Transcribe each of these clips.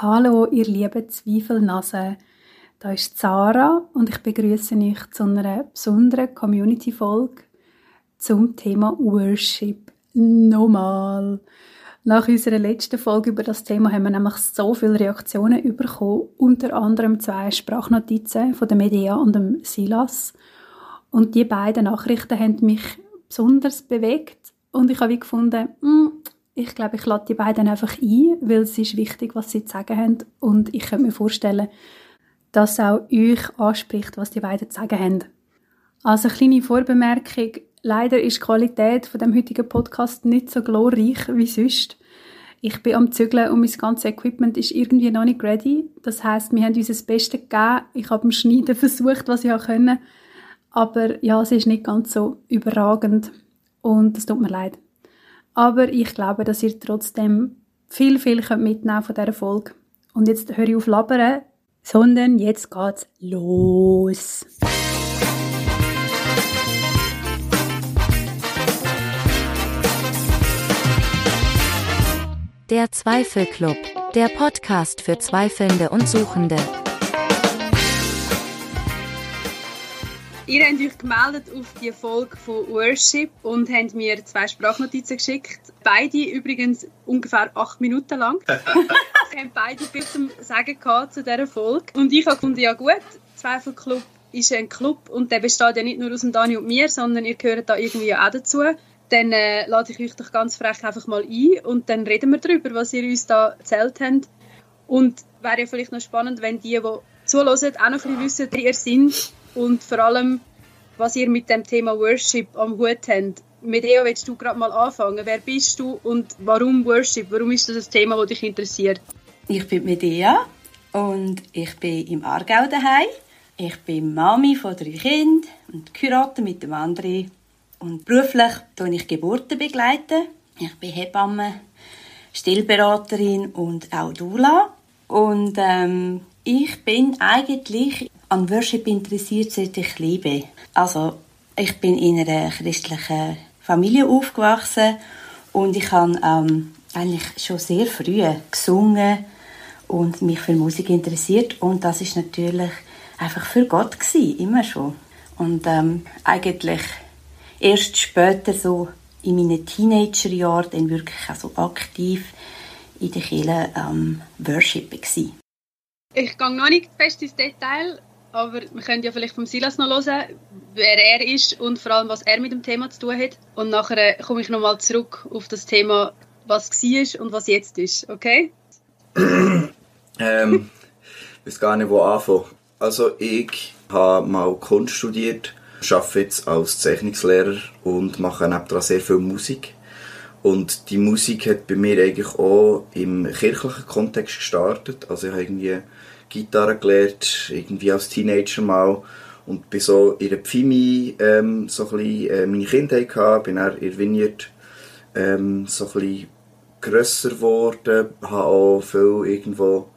Hallo, ihr lieben Zweifelnasen. Da ist Sarah und ich begrüße euch zu einer besonderen Community-Folge zum Thema Worship. Nochmal. Nach unserer letzten Folge über das Thema haben wir nämlich so viele Reaktionen bekommen, unter anderem zwei Sprachnotizen von der Medea und dem Silas. Und die beiden Nachrichten haben mich besonders bewegt und ich habe gefunden, hm, ich glaube, ich lade die beiden einfach ein, weil es ist wichtig, was sie zu sagen haben. Und ich könnte mir vorstellen, dass auch euch anspricht, was die beiden zu sagen haben. Also eine kleine Vorbemerkung. Leider ist die Qualität von dem heutigen Podcast nicht so glorreich wie sonst. Ich bin am Zügeln und mein ganzes Equipment ist irgendwie noch nicht ready. Das heißt, wir haben uns das Beste gegeben. Ich habe im Schneiden versucht, was ich auch können. Aber ja, es ist nicht ganz so überragend. Und es tut mir leid. Aber ich glaube, dass ihr trotzdem viel, viel könnt mitnehmen von dieser Folge. Und jetzt höre ich auf labern, sondern jetzt geht's los. Der Zweifelclub, der Podcast für Zweifelnde und Suchende. Ihr habt euch gemeldet auf die Folge von Worship und habt mir zwei Sprachnotizen geschickt. Beide übrigens ungefähr acht Minuten lang. Wir haben beide bis zum Sagen gehabt zu dieser Folge. Und ich habe gefunden, ja gut, Zweifelclub ist ein Club und der besteht ja nicht nur aus dem Dani und mir, sondern ihr gehört da irgendwie auch dazu. Dann äh, lade ich euch doch ganz frech einfach mal ein und dann reden wir darüber, was ihr uns da erzählt habt. Und wäre ja vielleicht noch spannend, wenn die, die zuhören, auch noch ein bisschen wissen, wer ihr seid und vor allem, was ihr mit dem Thema Worship am Hut habt. Mit Eo willst du gerade mal anfangen. Wer bist du und warum Worship? Warum ist das ein Thema, das dich interessiert? Ich bin Medea und ich bin im Aargau daheim. Ich bin Mami von drei Kindern und Kurate mit dem anderen. Und beruflich begleite ich Geburten. Begleiten. Ich bin Hebamme, Stillberaterin und auch Dula. Und ähm, ich bin eigentlich an Worship interessiert, seit ich lebe. Also, ich bin in einer christlichen Familie aufgewachsen und ich habe ähm, eigentlich schon sehr früh gesungen und mich für Musik interessiert und das ist natürlich einfach für Gott gewesen, immer schon. Und ähm, eigentlich erst später so in meinen Teenagerjahren dann wirklich also aktiv in der Kirche ähm, Worship. Ich gehe noch nicht fest ins Detail, aber wir können ja vielleicht vom Silas noch hören, wer er ist und vor allem, was er mit dem Thema zu tun hat. Und nachher komme ich nochmal zurück auf das Thema, was war und was jetzt ist, okay? ähm, ich weiß gar nicht, wo anfangen. Also ich habe mal Kunst studiert, arbeite jetzt als Zeichnungslehrer und mache nebenan sehr viel Musik. Und die Musik hat bei mir eigentlich auch im kirchlichen Kontext gestartet. Also ich habe irgendwie Gitarre gelernt, irgendwie als Teenager mal. Und bin so in der Pfimi ähm, so ein bisschen, äh, meine Kindheit gehabt, bin dann in Vineyard ähm, so ein bisschen grösser geworden, habe auch viel irgendwo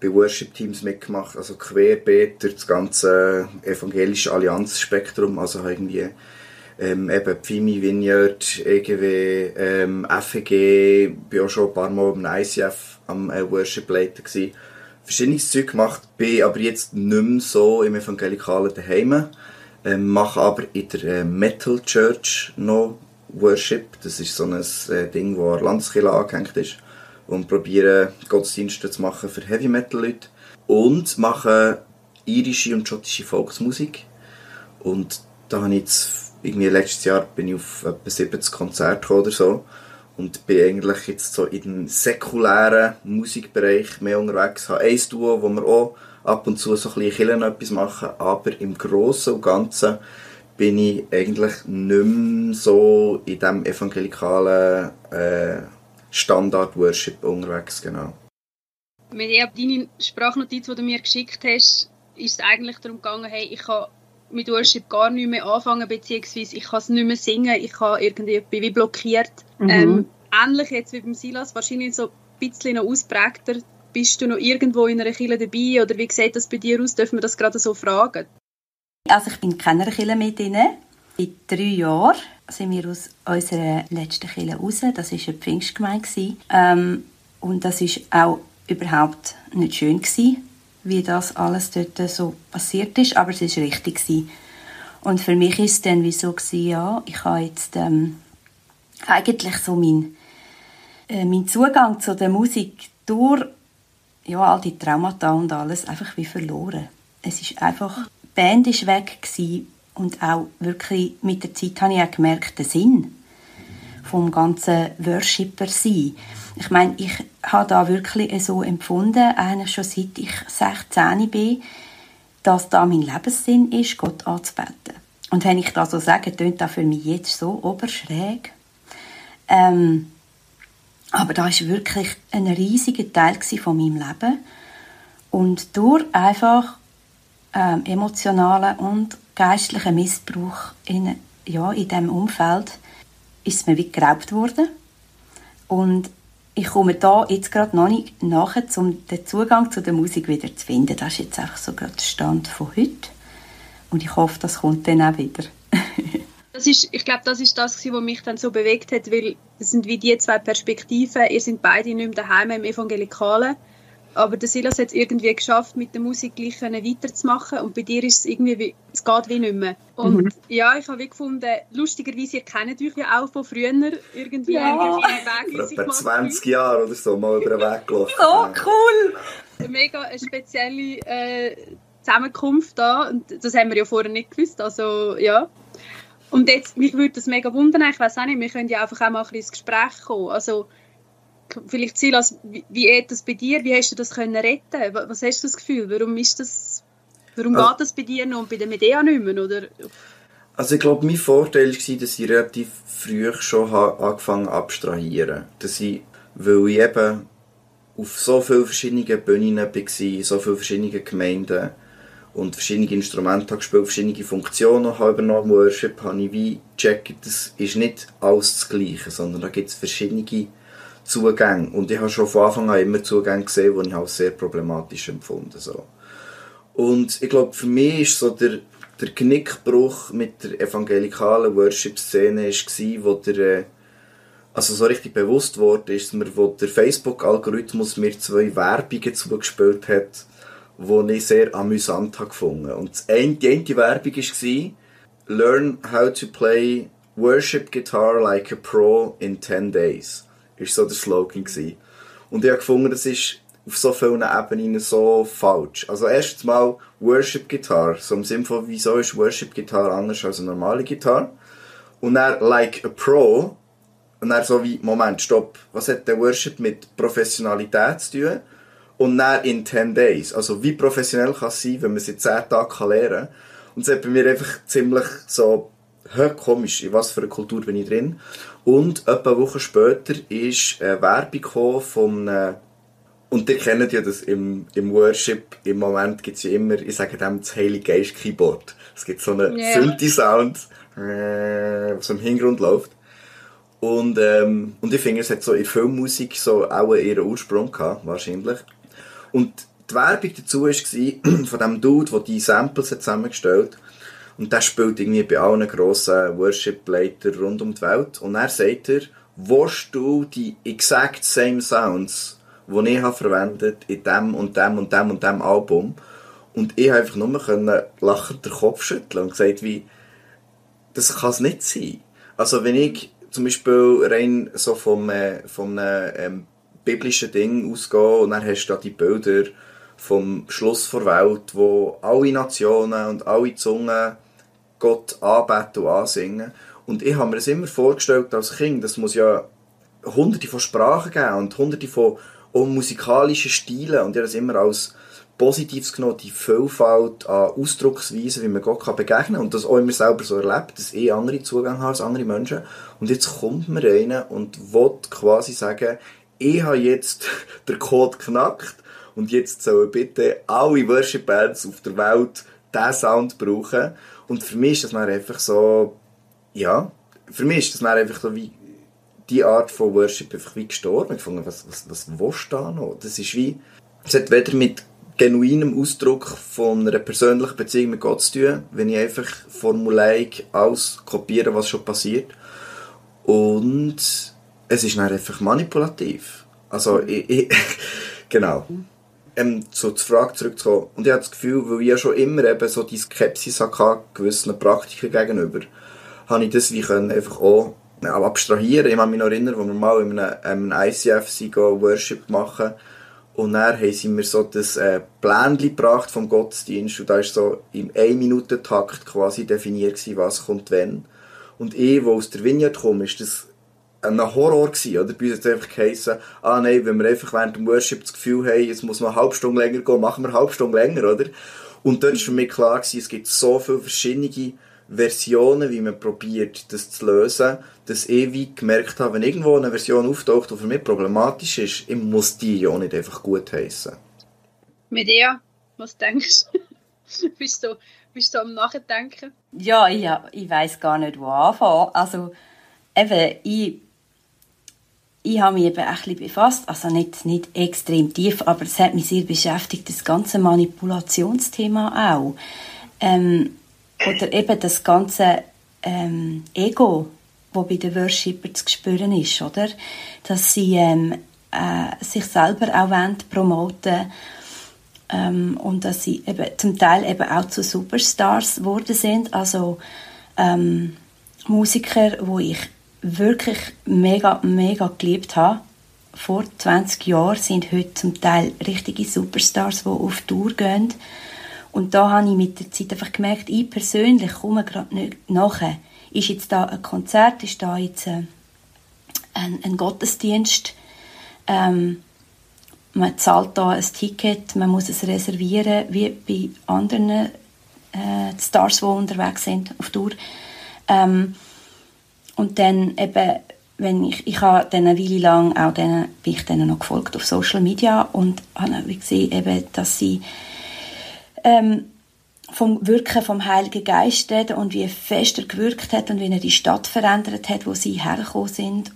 bei Worship-Teams mitgemacht, also querbeet durch das ganze evangelische Allianzspektrum, also irgendwie ähm, eben Pfimi, Vineyard, EGW, ähm, FEG, bin auch schon ein paar Mal im ICF am äh, Worship-Leiter gewesen verschiedenes Zeug gemacht, bin aber jetzt nicht mehr so im evangelikalen daheim, ähm, mache aber in der äh, Metal Church noch Worship. Das ist so ein äh, Ding, wo an Landeskirche angehängt ist und probiere Gottesdienste zu machen für Heavy Metal Leute. Und mache irische und schottische Volksmusik. Und da habe ich jetzt irgendwie letztes Jahr bin ich auf etwa 70 Konzerte oder so und bin eigentlich jetzt so in den säkulären Musikbereich mehr unterwegs. Ich habe ein Duo, wo wir auch ab und zu so ein bisschen etwas machen, aber im Großen und Ganzen bin ich eigentlich nicht mehr so in diesem evangelikalen äh, Standard-Worship unterwegs, genau. Mit deiner Sprachnotiz, die du mir geschickt hast, ist es eigentlich darum gegangen, hey, ich kann mit Worship gar nicht mehr anfangen, beziehungsweise ich kann es nicht mehr singen, ich habe irgendwie bin wie blockiert. Mhm. Ähm, ähnlich jetzt wie beim Silas, wahrscheinlich so ein bisschen noch ausprägter. Bist du noch irgendwo in einer Kille dabei oder wie sieht das bei dir aus? Dürfen wir das gerade so fragen? Also ich bin in keiner Kille mit drin. In drei Jahren sind wir aus unserer letzten Kille raus. Das war eine Pfingstgemeinde. Ähm, und das ist auch überhaupt nicht schön gewesen, wie das alles dort so passiert ist, aber es ist richtig gewesen. Und für mich ist es dann wie so gewesen, ja, ich habe jetzt ähm, eigentlich so mein, äh, mein Zugang zu der Musik durch ja, all die Traumata und alles einfach wie verloren. Es ist einfach, die Band ist weg gewesen und auch wirklich mit der Zeit habe ich auch gemerkt, den Sinn vom ganzen Worshipper sein. Ich meine, ich habe da wirklich so empfunden, eigentlich schon seit ich 16 bin, dass da mein Lebenssinn ist, Gott anzubeten. Und wenn ich das so sage, tönt das für mich jetzt so oberschräg. Ähm, aber da ist wirklich ein riesiger Teil von meinem Leben. Und durch einfach ähm, emotionalen und geistlichen Missbrauch in, ja, in diesem Umfeld ist mir wie geraubt worden. Und ich komme da jetzt gerade noch nicht nachher, um den Zugang zu der Musik wieder zu finden. Das ist jetzt einfach so gerade der Stand von heute. Und ich hoffe, das kommt dann auch wieder. das ist, ich glaube, das ist das, was mich dann so bewegt hat, weil das sind wie die zwei Perspektiven. Ihr seid beide nicht mehr daheim im Evangelikalen aber der Silas hat es irgendwie geschafft, mit der Musik gleich weiterzumachen. Und bei dir ist es irgendwie, wie, es geht wie nicht mehr. Und mhm. ja, ich habe wie gefunden, lustigerweise, ihr kennt euch ja auch von früher irgendwie. Ja. Irgendwie Weg, 20 Jahre oder so mal über den Weg gelaufen. So cool! Eine mega eine spezielle äh, Zusammenkunft da. Und das haben wir ja vorher nicht gewusst. Also, ja. Und jetzt, mich würde das mega wundern, ich weiß auch nicht, wir können ja einfach auch mal ein bisschen ins Gespräch kommen. Also, vielleicht Silas, wie, wie ist das bei dir? Wie hast du das können retten? Was hast du das Gefühl? Warum ist das, warum also, geht das bei dir noch und bei der Medea nicht mehr? Oder? Also ich glaube, mein Vorteil war, dass ich relativ früh schon angefangen habe abstrahieren. Dass ich, weil ich eben auf so vielen verschiedenen Bühnen war, so vielen verschiedenen Gemeinden und verschiedene Instrumente habe gespielt, verschiedene Funktionen habe übernommen, Worship, habe ich wie gecheckt, das ist nicht alles das Gleiche, sondern da gibt es verschiedene Zugänge. Und ich habe schon von Anfang an immer Zugänge gesehen, die ich auch sehr problematisch empfunden so. Und ich glaube, für mich ist so der, der Knickbruch mit der evangelikalen Worship-Szene wo der, äh, also so richtig bewusst wurde, ist mir, wo der Facebook-Algorithmus mir zwei Werbungen zugespielt hat, die ich sehr amüsant habe gefunden. Und die eine Werbung war, Learn how to play worship guitar like a pro in 10 days ist so der Slogan gewesen. Und ich habe gefunden, das ist auf so vielen Ebenen so falsch. Also erstens mal Worship Gitarre, so im Sinne von, wieso ist Worship Gitarre anders als eine normale Gitarre? Und dann Like a Pro, und dann so wie, Moment, stopp, was hat der Worship mit Professionalität zu tun? Und dann in 10 Days, also wie professionell kann es sein, wenn man es in 10 Tagen lernen kann? Und es hat bei mir einfach ziemlich so, hä, komisch, in was für einer Kultur bin ich drin? Und etwa eine Woche später ist eine Werbung von einem und ihr kennt ja das im, im Worship, im Moment gibt es ja immer, ich sage dem, das Heilige Geist Keyboard. Es gibt so einen yeah. Synthi-Sound, äh, was im Hintergrund läuft. Und, ähm, und ich finde, es hat so in Filmmusik so auch ihren Ursprung gehabt, wahrscheinlich. Und die Werbung dazu war von dem Dude, der die Samples hat zusammengestellt hat. Und der spielt irgendwie bei allen grossen Worship-Leitern rund um die Welt. Und er sagt er, willst du die exact same Sounds, die ich habe verwendet in dem und dem und dem und dem Album? Und ich habe einfach nur können lachend den Kopf schütteln und gesagt, wie, das kann es nicht sein. Also wenn ich zum Beispiel rein so vom, äh, vom äh, ähm, biblischen Ding ausgehe und dann hast du da die Bilder vom Schluss der Welt, wo alle Nationen und alle Zungen Gott anbeten und ansingen. Und ich habe mir das immer vorgestellt als Kind, das muss ja hunderte von Sprachen geben und hunderte von auch musikalischen Stilen und ich habe das immer als Positives genommen, die Vielfalt an Ausdrucksweisen, wie man Gott kann begegnen kann und das auch immer selber so erlebt, dass ich andere Zugang habe als andere Menschen. Und jetzt kommt mir einer und will quasi sagen, ich habe jetzt den Code knackt und jetzt sollen bitte alle Worship-Bands auf der Welt diesen Sound brauchen. Und für mich ist das dann einfach so, ja, für mich ist das dann einfach so wie die Art von Worship einfach wie gestorben. Ich fand, was, was, was willst du da noch? Das ist wie, es hat weder mit genuinem Ausdruck von einer persönlichen Beziehung mit Gott zu tun, wenn ich einfach formulaic alles kopiere, was schon passiert. Und es ist dann einfach manipulativ. Also, ich, ich Genau. Ähm, zur Frage zurückzukommen. Und ich habe das Gefühl, weil ich ja schon immer eben so die Skepsis hatte, gewissen Praktiken gegenüber, habe ich das wie können einfach auch abstrahieren. Ich kann mich noch erinnern, wo wir mal in einem, einem ICF Worship machen und dann haben sie mir so das äh, Plänchen gebracht vom Gottesdienst und da war so im 1-Minuten-Takt quasi definiert, gewesen, was kommt wenn. Und ich, wo aus der Vineyard komme, ist das ein Horror gewesen, oder? Bei uns hat es einfach geheißen, ah nein, wenn wir einfach während dem Worship das Gefühl haben, jetzt muss man eine halbe Stunde länger gehen, machen wir eine halbe Stunde länger, oder? Und dort war für mich klar gewesen, es gibt so viele verschiedene Versionen, wie man probiert, das zu lösen, dass ich wie gemerkt habe, wenn irgendwo eine Version auftaucht, die für mich problematisch ist, ich muss die ja nicht einfach gut heißen. Medea, was denkst du? bist du bist du am Nachdenken? Ja, ich, ich weiß gar nicht, wo anfangen. Also, eben, ich, ich habe mich eben ein befasst, also nicht, nicht extrem tief, aber es hat mich sehr beschäftigt, das ganze Manipulationsthema auch. Ähm, oder eben das ganze ähm, Ego, wo bei den Worshipper zu spüren ist, oder? Dass sie ähm, äh, sich selber auch wollen, promoten ähm, und dass sie eben zum Teil eben auch zu Superstars geworden sind. Also ähm, Musiker, wo ich wirklich mega, mega geliebt habe, vor 20 Jahren, sind heute zum Teil richtige Superstars, die auf Tour gehen. Und da habe ich mit der Zeit einfach gemerkt, ich persönlich komme gerade nicht nachher. Ist jetzt da ein Konzert, ist da jetzt ein, ein, ein Gottesdienst, ähm, man zahlt da ein Ticket, man muss es reservieren, wie bei anderen äh, Stars, die unterwegs sind auf Tour. Ähm, und dann eben, wenn ich, ich habe dann eine Weile lang auch denen, bin ich denen noch gefolgt auf Social Media und habe gesehen, eben, dass sie ähm, vom Wirken vom Heiligen Geist reden und wie fest er gewirkt hat und wie er die Stadt verändert hat, wo sie hergekommen sind.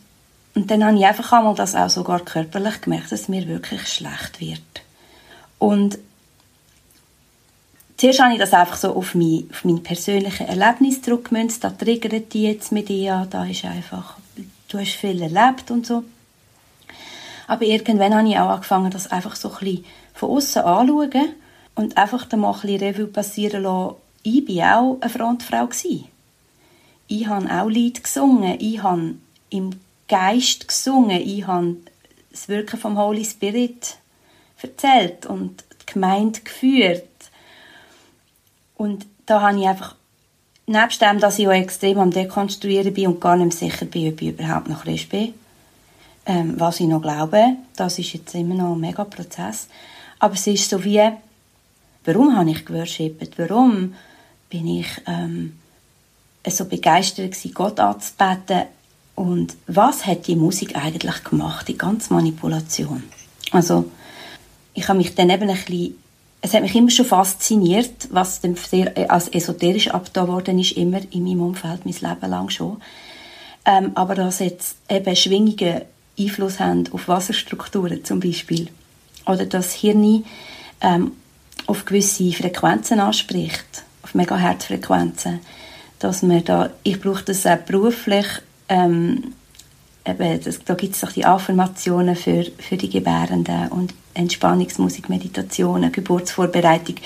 Und dann habe ich einfach einmal das auch sogar körperlich gemerkt, dass mir wirklich schlecht wird. Und zuerst habe ich das einfach so auf mein, auf mein persönliches Erlebnis zurückgemünzt. Da triggert die jetzt mit dir, da ist einfach, du hast viel erlebt und so. Aber irgendwann habe ich auch angefangen, das einfach so ein bisschen von außen anzuschauen und einfach dann mal ein bisschen Revue passieren lassen. Ich war auch eine Frontfrau. Ich habe auch Lied gesungen. Ich habe im Geist gesungen. Ich habe das Wirken vom Holy Spirit erzählt und die Gemeinde geführt. Und da habe ich einfach, nebst dem, dass ich auch extrem am Dekonstruieren bin und gar nicht sicher bin, ob ich überhaupt noch Christ bin, ähm, was ich noch glaube, das ist jetzt immer noch ein mega Prozess. Aber es ist so wie, Warum habe ich geworshippet? Warum bin ich ähm, so begeistert gewesen, Gott anzubeten? Und was hat die Musik eigentlich gemacht, die ganze Manipulation? Also, ich habe mich dann eben ein bisschen, es hat mich immer schon fasziniert, was dann sehr äh, als esoterisch abgetan worden ist, immer in meinem Umfeld, mein Leben lang schon. Ähm, aber dass jetzt eben Schwingungen Einfluss haben auf Wasserstrukturen zum Beispiel. Oder dass Hirn ähm, auf gewisse Frequenzen anspricht, auf Megahertz-Frequenzen, dass man da, ich brauche das auch beruflich, ähm, das, da gibt es doch die Affirmationen für, für die Gebärenden und Entspannungsmusik, Meditationen, Geburtsvorbereitung.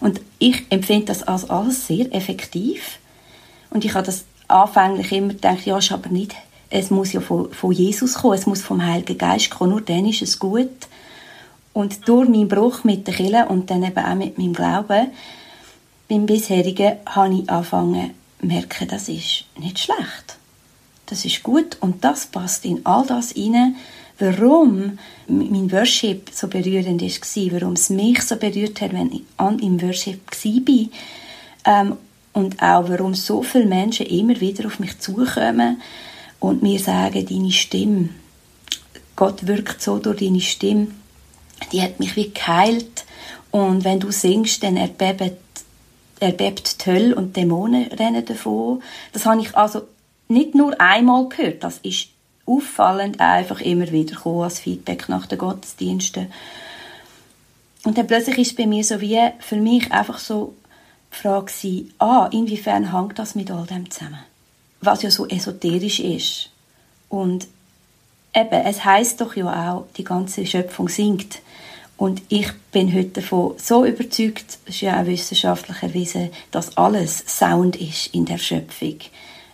Und ich empfinde das als alles sehr effektiv. Und ich habe das anfänglich immer gedacht, ja, ist aber nicht, es muss ja von, von Jesus kommen, es muss vom Heiligen Geist kommen, nur dann ist es gut. Und durch meinen Bruch mit der Kirche und dann eben auch mit meinem Glauben, beim bisherigen, habe ich angefangen merken, das ist nicht schlecht. Das ist gut und das passt in all das hinein, warum mein Worship so berührend war, warum es mich so berührt hat, wenn ich im Worship war. Ähm, und auch, warum so viele Menschen immer wieder auf mich zukommen und mir sagen, deine Stimme, Gott wirkt so durch deine Stimme, die hat mich wie geheilt. Und wenn du singst, dann erbebt, erbebt die Hölle und Dämonen rennen davon. Das habe ich also nicht nur einmal gehört, das ist auffallend einfach immer wieder gekommen als Feedback nach den Gottesdiensten. Und dann plötzlich ist bei mir so wie für mich einfach so die Frage gewesen, ah, inwiefern hängt das mit all dem zusammen? Was ja so esoterisch ist. Und eben, es heißt doch ja auch, die ganze Schöpfung singt. Und ich bin heute davon so überzeugt, es ist ja auch wissenschaftlich erwiesen, dass alles Sound ist in der Schöpfung.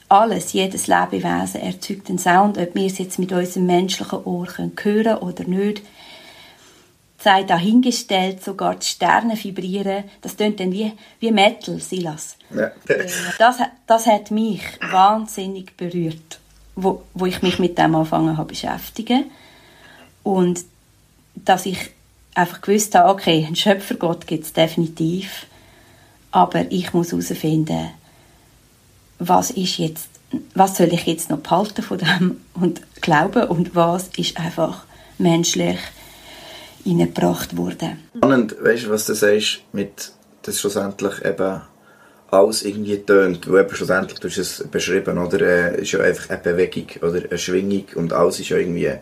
Alles, jedes Lebewesen erzeugt einen Sound, ob wir es jetzt mit unserem menschlichen Ohr hören können oder nicht sei dahingestellt, sogar die Sterne vibrieren. Das tönt dann wie, wie Metal, Silas. Ja. das, das hat mich wahnsinnig berührt, wo, wo ich mich mit dem angefangen habe beschäftigen. Und dass ich einfach gewusst habe, okay, einen Schöpfergott gibt es definitiv, aber ich muss herausfinden, was ist jetzt, was soll ich jetzt noch behalten von dem und glauben und was ist einfach menschlich hineingebracht worden. Spannend, weißt du, was du sagst, mit, dass schlussendlich eben alles irgendwie tönt, weil eben schlussendlich, du hast es beschrieben, oder, äh, ist ja einfach eine Bewegung oder? Eine Schwingung und alles ist ja irgendwie,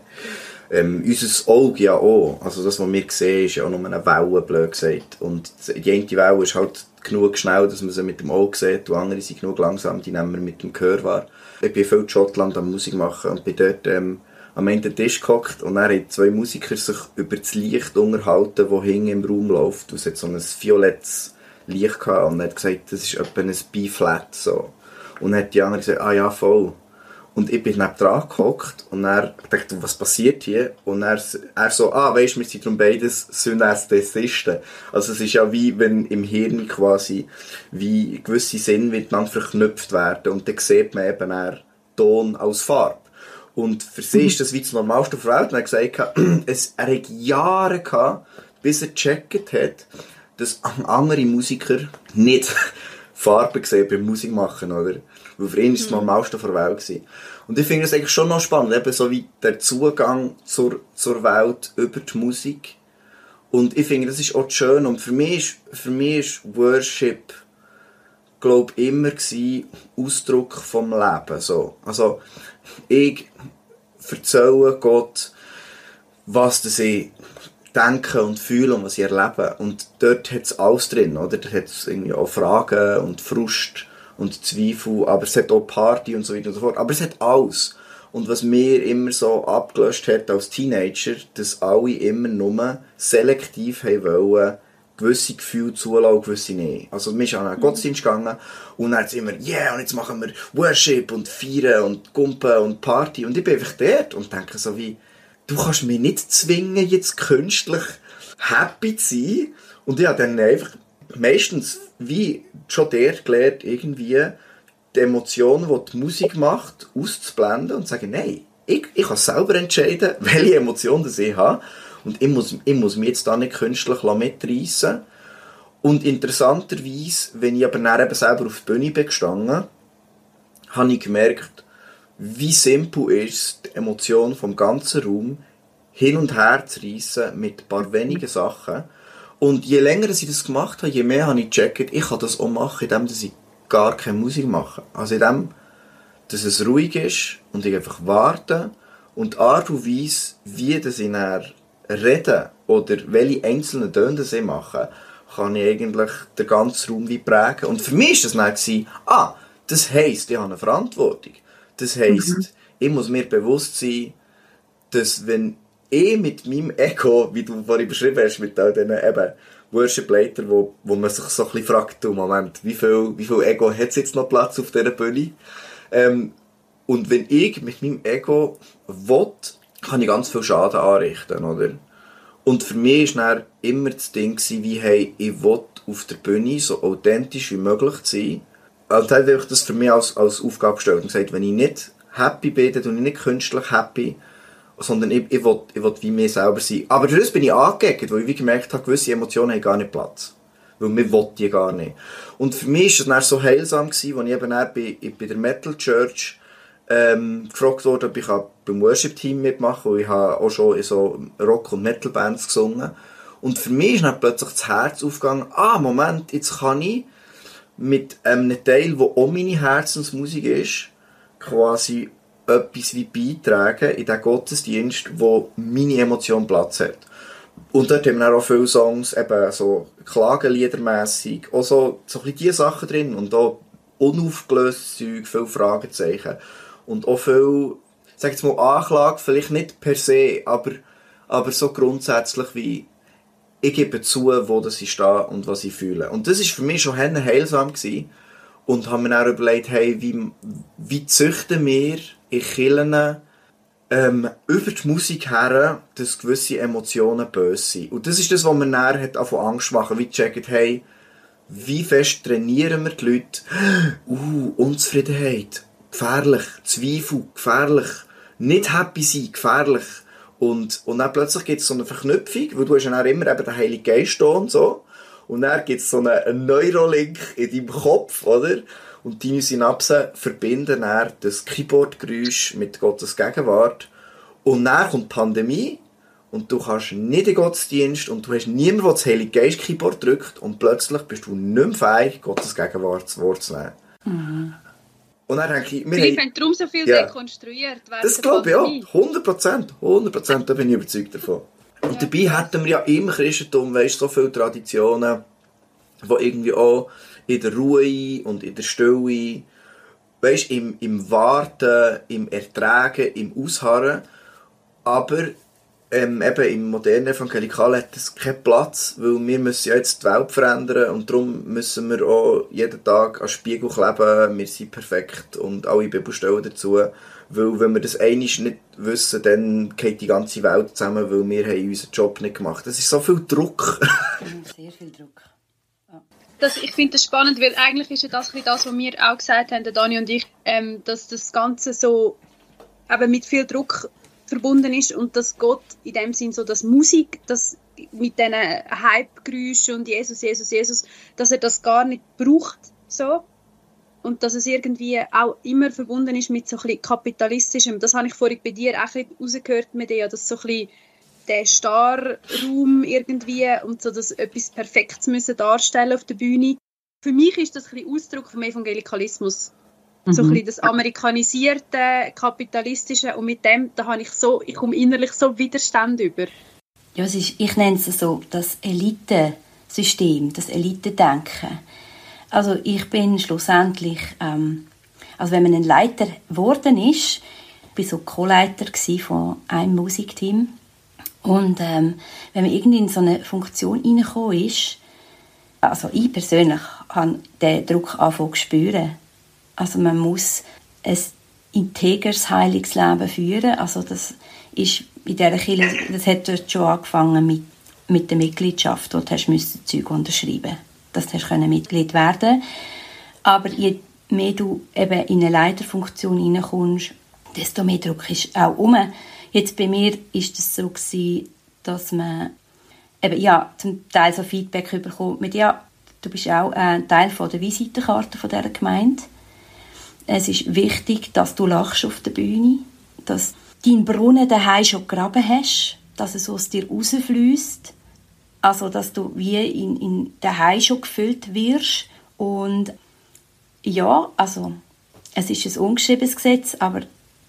ähm, unser Auge ja auch, also das, was wir sehen, ist ja auch nur eine Welle, blöd gesagt, und die eine Welle ist halt genug schnell, dass man sie mit dem Auge sieht, die andere sind genug langsam, die nehmen wir mit dem Gehör wahr. Ich bin viel in Schottland am Musik machen und bin dort ähm, am Ende Tisch gehockt und dann haben zwei Musiker sich über das Licht unterhalten, das hinten im Raum läuft. Es hat so ein violettes Licht gehabt und er hat gesagt, das ist etwa ein B-Flat. So. Und dann hat die andere gesagt, ah ja, voll. Und ich bin neben dran gehockt und er dachte, was passiert hier? Und er, er so, ah, weißt du, wir sind darum beides Synästhesisten. Also es ist ja wie, wenn im Hirn quasi wie gewisse Sinne miteinander verknüpft werden und dann sieht man eben eher Ton als Farbe. Und für sie mhm. ist das wie das Normalste auf der Welt. Und er hat gesagt, es, er hat Jahre gehabt, bis er gecheckt hat, dass andere Musiker nicht Farben sehen beim Musikmachen, oder? Weil für ihn ist das mhm. Normalste der Welt gewesen. Und ich finde das eigentlich schon noch spannend, eben so wie der Zugang zur, zur Welt über die Musik. Und ich finde, das ist auch schön. Und für mich ist, für mich ist Worship, glaube immer gewesen, Ausdruck vom Leben, so. Also, ich erzähle Gott, was ich denke und fühle und was ich erlebe. Und dort hat es alles drin, oder? Da hat es irgendwie auch Fragen und Frust und Zweifel, aber es hat auch Party und so weiter und so fort. Aber es hat alles. Und was mir immer so abgelöscht hat als Teenager, dass alle immer nur selektiv haben wollen, gewisse Gefühle zulassen, gewisse nicht. Also wir sind an einen Gottesdienst gegangen und dann immer, yeah, und jetzt machen wir Worship und Feiern und Gumpen und Party. Und ich bin einfach dort und denke so wie, du kannst mich nicht zwingen, jetzt künstlich happy zu sein. Und ich habe dann einfach meistens wie schon dort gelernt, irgendwie die Emotionen, die die Musik macht, auszublenden und zu sagen, nein, ich, ich kann selber entscheiden, welche Emotionen ich habe. Und ich muss, ich muss mich jetzt da nicht künstlich mitreißen. Und interessanterweise, wenn ich aber dann eben selber auf der Bühne bin gestanden, habe ich gemerkt, wie simpel ist die Emotion vom ganzen Raum hin und her zu reissen mit ein paar wenigen Sachen. Und je länger ich das gemacht habe, je mehr habe ich gecheckt, ich kann das auch machen, indem ich gar keine Musik mache. Also indem, dass es ruhig ist und ich einfach warte und die Art und Weise, wie das in reden oder welche einzelnen Töne sie machen, kann ich eigentlich den ganzen Raum wie prägen. Und für mich war das dann, ah, das heisst, ich habe eine Verantwortung. Das heisst, mhm. ich muss mir bewusst sein, dass wenn ich mit meinem Ego, wie du vorhin beschrieben hast, mit all diesen eben Worship-Leitern, wo, wo man sich so ein fragt, du Moment, wie viel, wie viel Ego hat jetzt noch Platz auf dieser Bühne? Ähm, und wenn ich mit meinem Ego will, kann ich ganz viel Schaden anrichten, oder? Und für mich war dann immer das Ding, wie, hey, ich will auf der Bühne so authentisch wie möglich sein. Also habe ich das für mich als, als Aufgabe gestellt und gesagt, wenn ich nicht happy bin, dann bin ich nicht künstlich happy, sondern ich, ich, will, ich wie mir selber sein. Aber das bin ich angegangen, weil ich wie gemerkt habe, gewisse Emotionen haben gar nicht Platz. Weil mir will die gar nicht. Und für mich war es so heilsam, als ich eben bei, bei der Metal Church ähm, gefragt wurde, ob ich beim Worship-Team mitmachen kann, ich habe auch schon in so Rock- und Metal-Bands gesungen. Und für mich ist dann plötzlich das Herz aufgegangen, ah, Moment, jetzt kann ich mit einem Teil, der auch meine Herzensmusik ist, quasi etwas wie beitragen in den Gottesdienst, wo meine Emotion Platz hat. Und dort haben wir auch viele Songs, eben so Klagenliedermässig, auch so, so ein diese Sachen drin und auch unaufgelöstes Zeug, viele Fragezeichen und auch viel, sag jetzt mal, Anklage, vielleicht nicht per se, aber, aber so grundsätzlich wie, ich gebe zu, wo das ich stehe und was ich fühle. Und das ist für mich schon heilsam gewesen. Und habe mir dann überlegt, hey, wie, wie züchten wir in Kirchen ähm, über die Musik her, dass gewisse Emotionen böse sind. Und das ist das, was mir dann hat von Angst machen, wie checken, hey, wie fest trainieren wir die Leute? Uh, Unzufriedenheit, gefährlich, Zweifel, gefährlich, nicht happy sein, gefährlich. Und, und dann plötzlich gibt es so eine Verknüpfung, weil du hast ja immer eben den Heiligen Geist und so. Und dann gibt es so einen Neurolink in deinem Kopf, oder? Und deine Synapsen verbinden dann das Keyboardgeräusch mit Gottes Gegenwart. Und dann kommt die Pandemie und du kannst nicht in Gottesdienst und du hast niemanden, der das Heilige Geist Keyboard drückt und plötzlich bist du nicht mehr fähig, Gottes Gegenwart zu Wort zu nehmen. Mhm. Und dann denke ich, wir Vielleicht haben darum so viel ja. dekonstruiert Das glaube ich auch. 100 Prozent. 100 Prozent, da bin ich überzeugt davon. Und ja. dabei hätten wir ja im Christentum, weißt, so viele Traditionen, die irgendwie auch in der Ruhe und in der Stille, weißt, im, im Warten, im Ertragen, im Ausharren, aber ähm, eben im modernen Evangelikal hat das keinen Platz, weil wir müssen ja jetzt die Welt verändern und darum müssen wir auch jeden Tag an Spiegel kleben, wir sind perfekt und alle Bibelstellen dazu, weil wenn wir das einig nicht wissen, dann geht die ganze Welt zusammen, weil wir haben unseren Job nicht gemacht. Das ist so viel Druck. Sehr viel Druck. Das, ich finde das spannend, weil eigentlich ist ja das, das, was wir auch gesagt haben, Dani und ich, ähm, dass das Ganze so eben mit viel Druck verbunden ist und dass Gott in dem Sinn so, dass Musik, das mit diesen Hype-Geräuschen und Jesus, Jesus, Jesus, dass er das gar nicht braucht, so. Und dass es irgendwie auch immer verbunden ist mit so ein bisschen kapitalistischem. Das habe ich vorhin bei dir auch ein bisschen rausgehört, mit dir, dass so ein bisschen der Starraum irgendwie und so das etwas Perfektes müssen darstellen auf der Bühne. Für mich ist das ein bisschen Ausdruck vom Evangelikalismus. Mhm. So ein mhm. bisschen das amerikanisierte, kapitalistische und mit dem, da habe ich so, ich komme innerlich so Widerstand über. Ja, es ist, ich nenne es so das Elitesystem, das Elitendenken. Also ich bin schlussendlich, ähm, also wenn man ein Leiter geworden ist, ich war so Co-Leiter von einem Musikteam und ähm, wenn man irgendwie in so eine Funktion reingekommen ist, also ich persönlich habe den Druck angefangen zu spüren. Also man muss ein integres, heiliges Leben führen. Also das ist in dieser Kirche, das hat dort schon angefangen mit, mit der Mitgliedschaft, du hast Zeug unterschreiben dass du Mitglied werden Aber je mehr du eben in eine Leiterfunktion hineinkommst, desto mehr Druck ist auch um. Jetzt bei mir ist es so gewesen, dass man eben, ja, zum Teil so Feedback bekommt mit, ja, du bist auch ein Teil von der Visitenkarte von dieser Gemeinde. Es ist wichtig, dass du lachst auf der Bühne, dass dein Brunnen daheim schon gegraben hast, dass es aus dir rausfließt, also dass du wie in, in daheim schon gefüllt wirst und ja, also es ist ein ungeschriebenes Gesetz, aber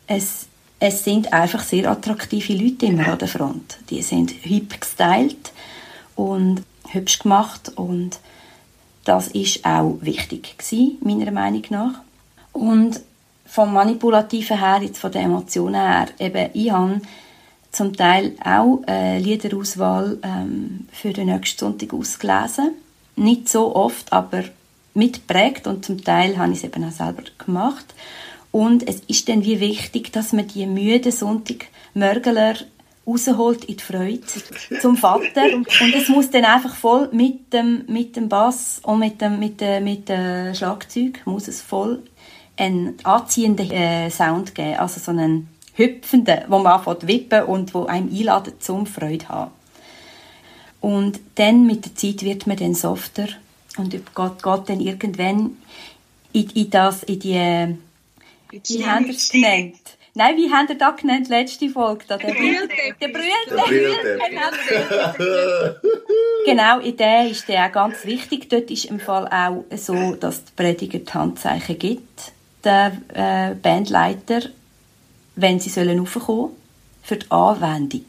es, es sind einfach sehr attraktive Leute immer an der Front. Die sind hübsch gestylt und hübsch gemacht und das ist auch wichtig gewesen, meiner Meinung nach. Und vom Manipulativen her, jetzt von der Emotionen her, eben, ich habe zum Teil auch eine Liederauswahl ähm, für den nächsten Sonntag ausgelesen. Nicht so oft, aber mitprägt und zum Teil habe ich es eben auch selber gemacht. Und es ist dann wie wichtig, dass man die müden Sonntagmörgler rausholt in die Freude zum Vater. Und es muss dann einfach voll mit dem, mit dem Bass und mit dem, mit dem, mit dem Schlagzeug muss es voll einen anziehenden äh, Sound geben, also so einen hüpfenden, wo man anfängt wippen und wo einem einladet zum Freude zu haben. Und dann mit der Zeit wird man dann softer. Und geht, geht dann irgendwann in, in das, in die, wie haben wir es genannt? Nein, wie haben wir das genannt, letzte Folge? Da, der Brühlteppich. Der Brühlteppich. genau, in der ist der auch ganz wichtig. Dort ist im Fall auch so, dass die Prediger die Handzeichen gibt der äh, Bandleiter, wenn sie sollen raufkommen für die Anwendung.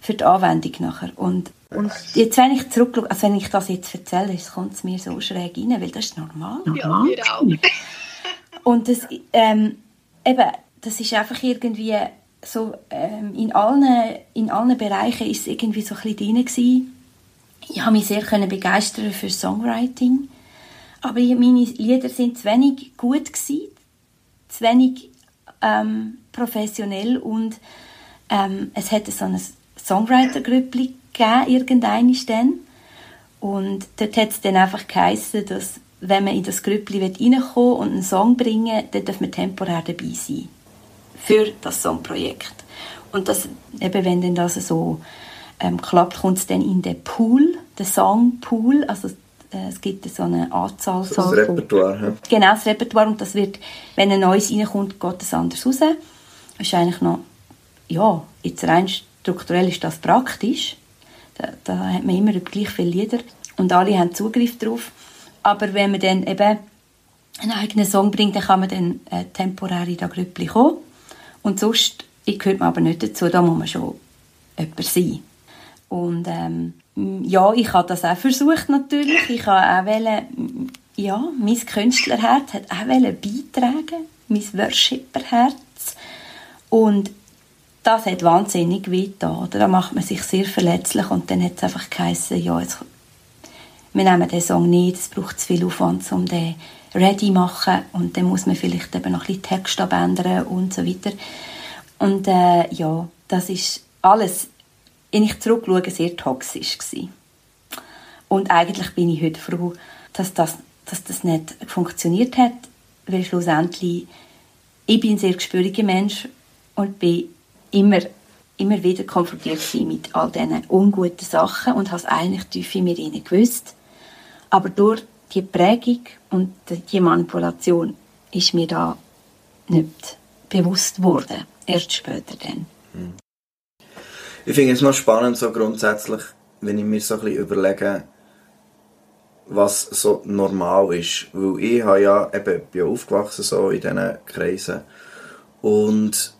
Für die Anwendung nachher. Und, und jetzt, wenn ich zurückschaue, also wenn ich das jetzt erzähle, kommt es mir so schräg rein, weil das ist normal. Ja, wir auch. Und das, ähm, eben, das ist einfach irgendwie so, ähm, in, allen, in allen Bereichen ist es irgendwie so ein bisschen drin gewesen. habe mich sehr begeistern für Songwriting. Aber meine Lieder sind zu wenig gut gewesen, zu wenig ähm, professionell und ähm, es hätte so ein Songwriter-Grüppli gegeben, irgendeines dann. Und dort hat es dann einfach geheissen, dass wenn man in das Grüppli reinkommen und einen Song bringen dann darf man temporär dabei sein. Für das Songprojekt. Und das, eben wenn dann das so ähm, klappt, kommt es dann in den Pool, den Songpool, also äh, es gibt so eine Anzahl. Das, das Repertoire. Ja. Genau, das Repertoire. Und das wird, wenn ein neues reinkommt, geht es anders raus. Das ist eigentlich noch, ja, jetzt rein strukturell ist das praktisch. Da, da hat man immer gleich viele Lieder und alle haben Zugriff darauf. Aber wenn man dann eben einen eigenen Song bringt, dann kann man dann äh, temporär in das Grüppli kommen. Und sonst gehört man aber nicht dazu, da muss man schon jemand sein. Und ähm, ja, ich habe das auch versucht natürlich. Ich habe auch wollen, ja, mein Künstlerherz hat auch beitragen, mein Worshipperherz. Und das hat wahnsinnig wehgetan. Da macht man sich sehr verletzlich und dann hat es einfach geheißen, ja, jetzt, wir nehmen den Song nicht, es braucht zu viel Aufwand, um den ready zu machen und dann muss man vielleicht eben noch ein bisschen Text abändern und so weiter. Und äh, ja, das ist alles wenn ich zurückschaue, sehr toxisch gewesen. Und eigentlich bin ich heute froh, dass das, dass das nicht funktioniert hat, weil schlussendlich ich bin ein sehr gespüriger Mensch und bin immer, immer wieder konfrontiert mit all diesen unguten Sachen und habe es eigentlich tief in mir gewusst. Aber durch die Prägung und die Manipulation ist mir da nicht bewusst geworden. Erst später dann. Mhm. Ich finde es noch spannend, so grundsätzlich, wenn ich mir so ein bisschen überlege, was so normal ist. Weil ich habe ja eben, bin aufgewachsen so in diesen Kreisen. Und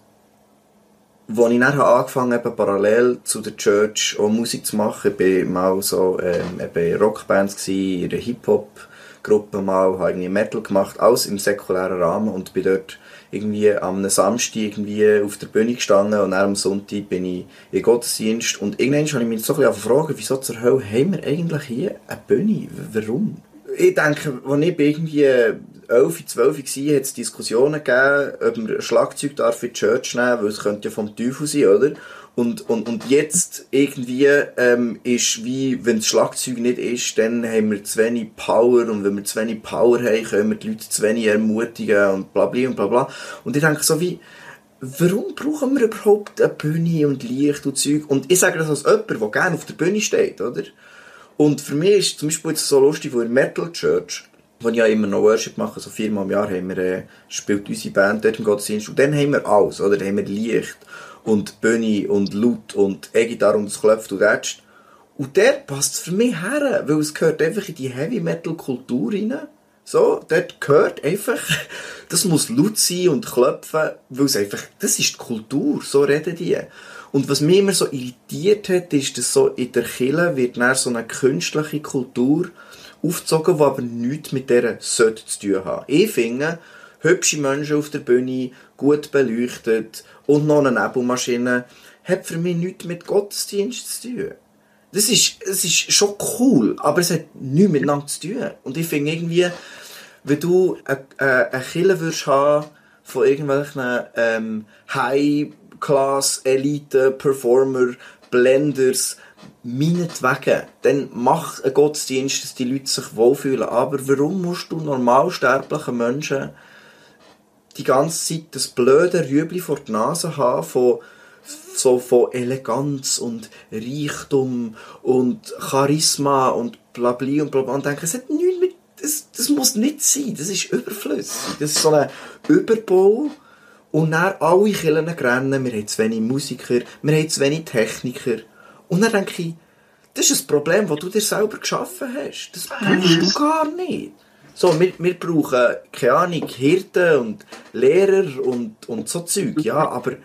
als ich dann angefangen habe, parallel zu der Church auch Musik zu machen, ich war mal so ähm, eben Rockbands, in einer Hip-Hop-Gruppe mal, habe irgendwie Metal gemacht, alles im säkulären Rahmen und bin dort irgendwie am Samstag irgendwie auf der Bühne gestanden und dann am Sonntag bin ich in Gottesdienst und irgendwann habe ich mich so ein bisschen gefragt, wieso zur Hölle haben wir eigentlich hier eine Bühne? Warum? Ich denke, als ich irgendwie 11, 12 war, hat es Diskussionen gegeben, ob man Schlagzeug darf in die Church nehmen, weil es könnte ja vom Teufel sein, oder? Und, und, und jetzt irgendwie ähm, ist wie, wenn das Schlagzeug nicht ist, dann haben wir zu wenig Power und wenn wir zu wenig Power haben, können wir die Leute zu wenig ermutigen und bla bla und bla bla. Und ich denke so wie, warum brauchen wir überhaupt eine Bühne und Licht und Zeug? Und ich sage das als jemand, der gerne auf der Bühne steht, oder? Und für mich ist zum Beispiel jetzt so lustig, wo in Metal Church, wo ich ja immer noch Worship mache, so viermal im Jahr haben wir, äh, spielt unsere Band dort im Gottesdienst und dann haben wir alles, oder? Dann haben wir Licht und Bühne und Laut und E-Gitarre und es klopft und ätscht. Und der passt für mich her, weil es gehört einfach in die Heavy-Metal-Kultur rein. So, dort gehört einfach, das muss laut sein und klopfen, weil es einfach, das ist die Kultur, so reden die. Und was mich immer so irritiert hat, ist, dass so in der Kirche wird dann so eine künstliche Kultur aufgezogen, die aber nichts mit dieser sollte zu tun haben. Ich finde, hübsche Menschen auf der Bühne, gut beleuchtet und noch eine Nebelmaschine, hat für mich nichts mit Gottesdienst zu tun. Das ist, das ist schon cool, aber es hat nichts miteinander zu tun. Und ich finde irgendwie, wenn du eine, eine Kille würdest haben von irgendwelchen ähm, High-Class, Elite, Performer, Blenders, meinetwegen, dann mach einen Gottesdienst, dass die Leute sich wohlfühlen. Aber warum musst du normalsterblichen Menschen die ganze Zeit das blöde Rüebli vor der Nase haben von so von Eleganz und Reichtum und Charisma und bla bla und bla bla und denken, es hat nichts mit, das, das muss nicht sein, das ist überflüssig. Das ist so ein Überbau und dann alle Killen rennen, wir haben zu wenig Musiker, wir haben zu wenig Techniker und dann denke ich, das ist ein Problem, das du dir selber geschaffen hast. Das brauchst du gar nicht. So, wir, wir brauchen, keine Ahnung, Hirten und Lehrer und, und so Zeug, ja, aber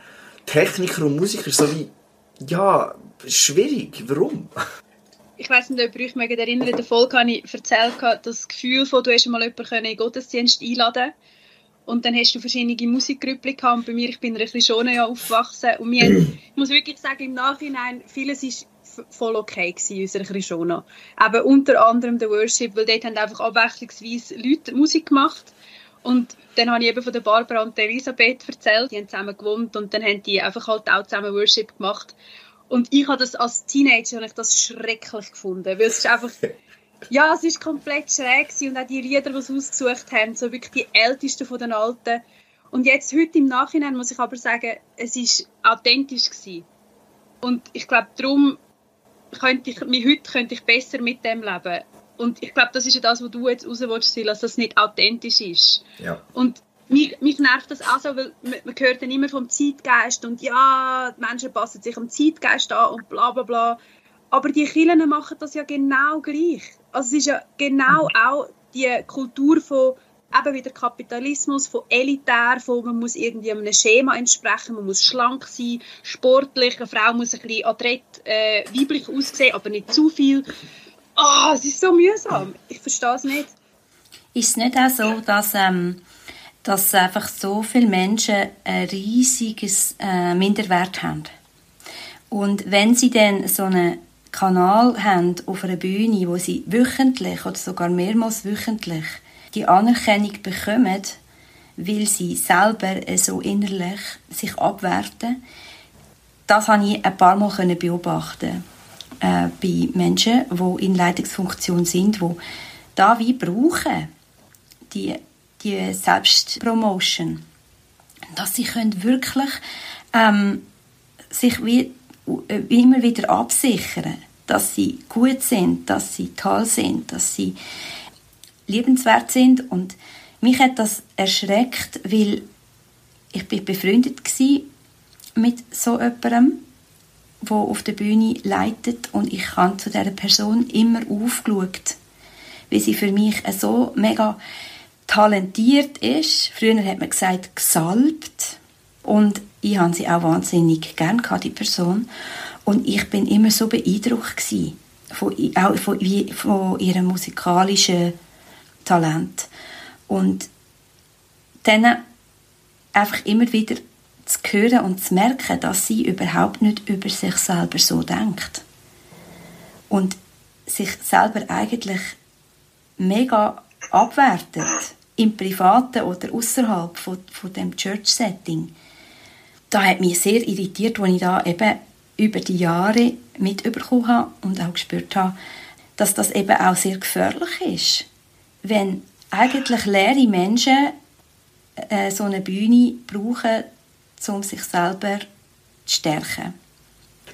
Techniker und Musiker so wie, ja, schwierig. Warum? Ich weiß nicht, ob ihr euch erinnert, in der Folge habe ich erzählt, das Gefühl von, du hast mal jemanden in den Gottesdienst einladen und dann hast du verschiedene Musikgrüppchen gehabt. bei mir, ich bin ein bisschen schon ja aufgewachsen und mir, ich muss wirklich sagen, im Nachhinein, vieles ist voll okay gewesen, in unserer Krishona. Eben unter anderem der Worship, weil dort haben einfach abwechslungsweise Leute Musik gemacht. Und dann habe ich eben von der Barbara und der Elisabeth erzählt, die haben zusammen gewohnt und dann haben die einfach halt auch zusammen Worship gemacht. Und ich habe das als Teenager habe ich das schrecklich gefunden, weil es ist einfach ja, es ist komplett schräg und auch die Lieder, die sie ausgesucht haben, so wirklich die ältesten von den alten. Und jetzt heute im Nachhinein muss ich aber sagen, es ist authentisch gewesen. Und ich glaube, darum könnte ich, mich heute könnte ich besser mit dem leben. Und ich glaube, das ist ja das, was du jetzt raus willst, dass das nicht authentisch ist. Ja. Und mich, mich nervt das auch so, weil man, man hört dann immer vom Zeitgeist und ja, die Menschen passen sich am Zeitgeist an und bla bla bla. Aber die Kirchen machen das ja genau gleich. Also es ist ja genau auch die Kultur von eben wieder Kapitalismus, von elitär, von man muss irgendwie einem Schema entsprechen, man muss schlank sein, sportlich, eine Frau muss ein bisschen adrett, äh, weiblich aussehen, aber nicht zu viel. Ah, oh, es ist so mühsam. Ich verstehe es nicht. Ist es nicht auch so, dass, ähm, dass einfach so viele Menschen ein riesiges äh, Minderwert haben? Und wenn sie dann so einen Kanal haben auf einer Bühne, wo sie wöchentlich oder sogar mehrmals wöchentlich die Anerkennung bekommen, weil sie selber so innerlich sich abwerten, das habe ich ein paar Mal beobachten äh, bei Menschen, die in Leitungsfunktion sind, die da wie brauchen, die, die Selbstpromotion, dass sie können wirklich ähm, sich wie, immer wieder absichern, dass sie gut sind, dass sie toll sind, dass sie liebenswert sind. Und mich hat das erschreckt, weil ich bin befreundet mit so jemandem, wo auf der Bühne leitet. Und ich habe zu dieser Person immer aufgeschaut, weil sie für mich so mega talentiert ist. Früher hat man gesagt gesalbt und ich habe sie auch wahnsinnig gern gehabt, die Person und ich bin immer so beeindruckt von, auch von, von ihrem musikalischen Talent. Und dann einfach immer wieder zu hören und zu merken, dass sie überhaupt nicht über sich selber so denkt. Und sich selber eigentlich mega abwertet, im Privaten oder außerhalb von, von dem Church-Setting. Da hat mich sehr irritiert, als ich da eben über die Jahre mitbekommen habe und auch gespürt habe, dass das eben auch sehr gefährlich ist wenn eigentlich leere Menschen äh, so eine Bühne brauchen, um sich selber zu stärken.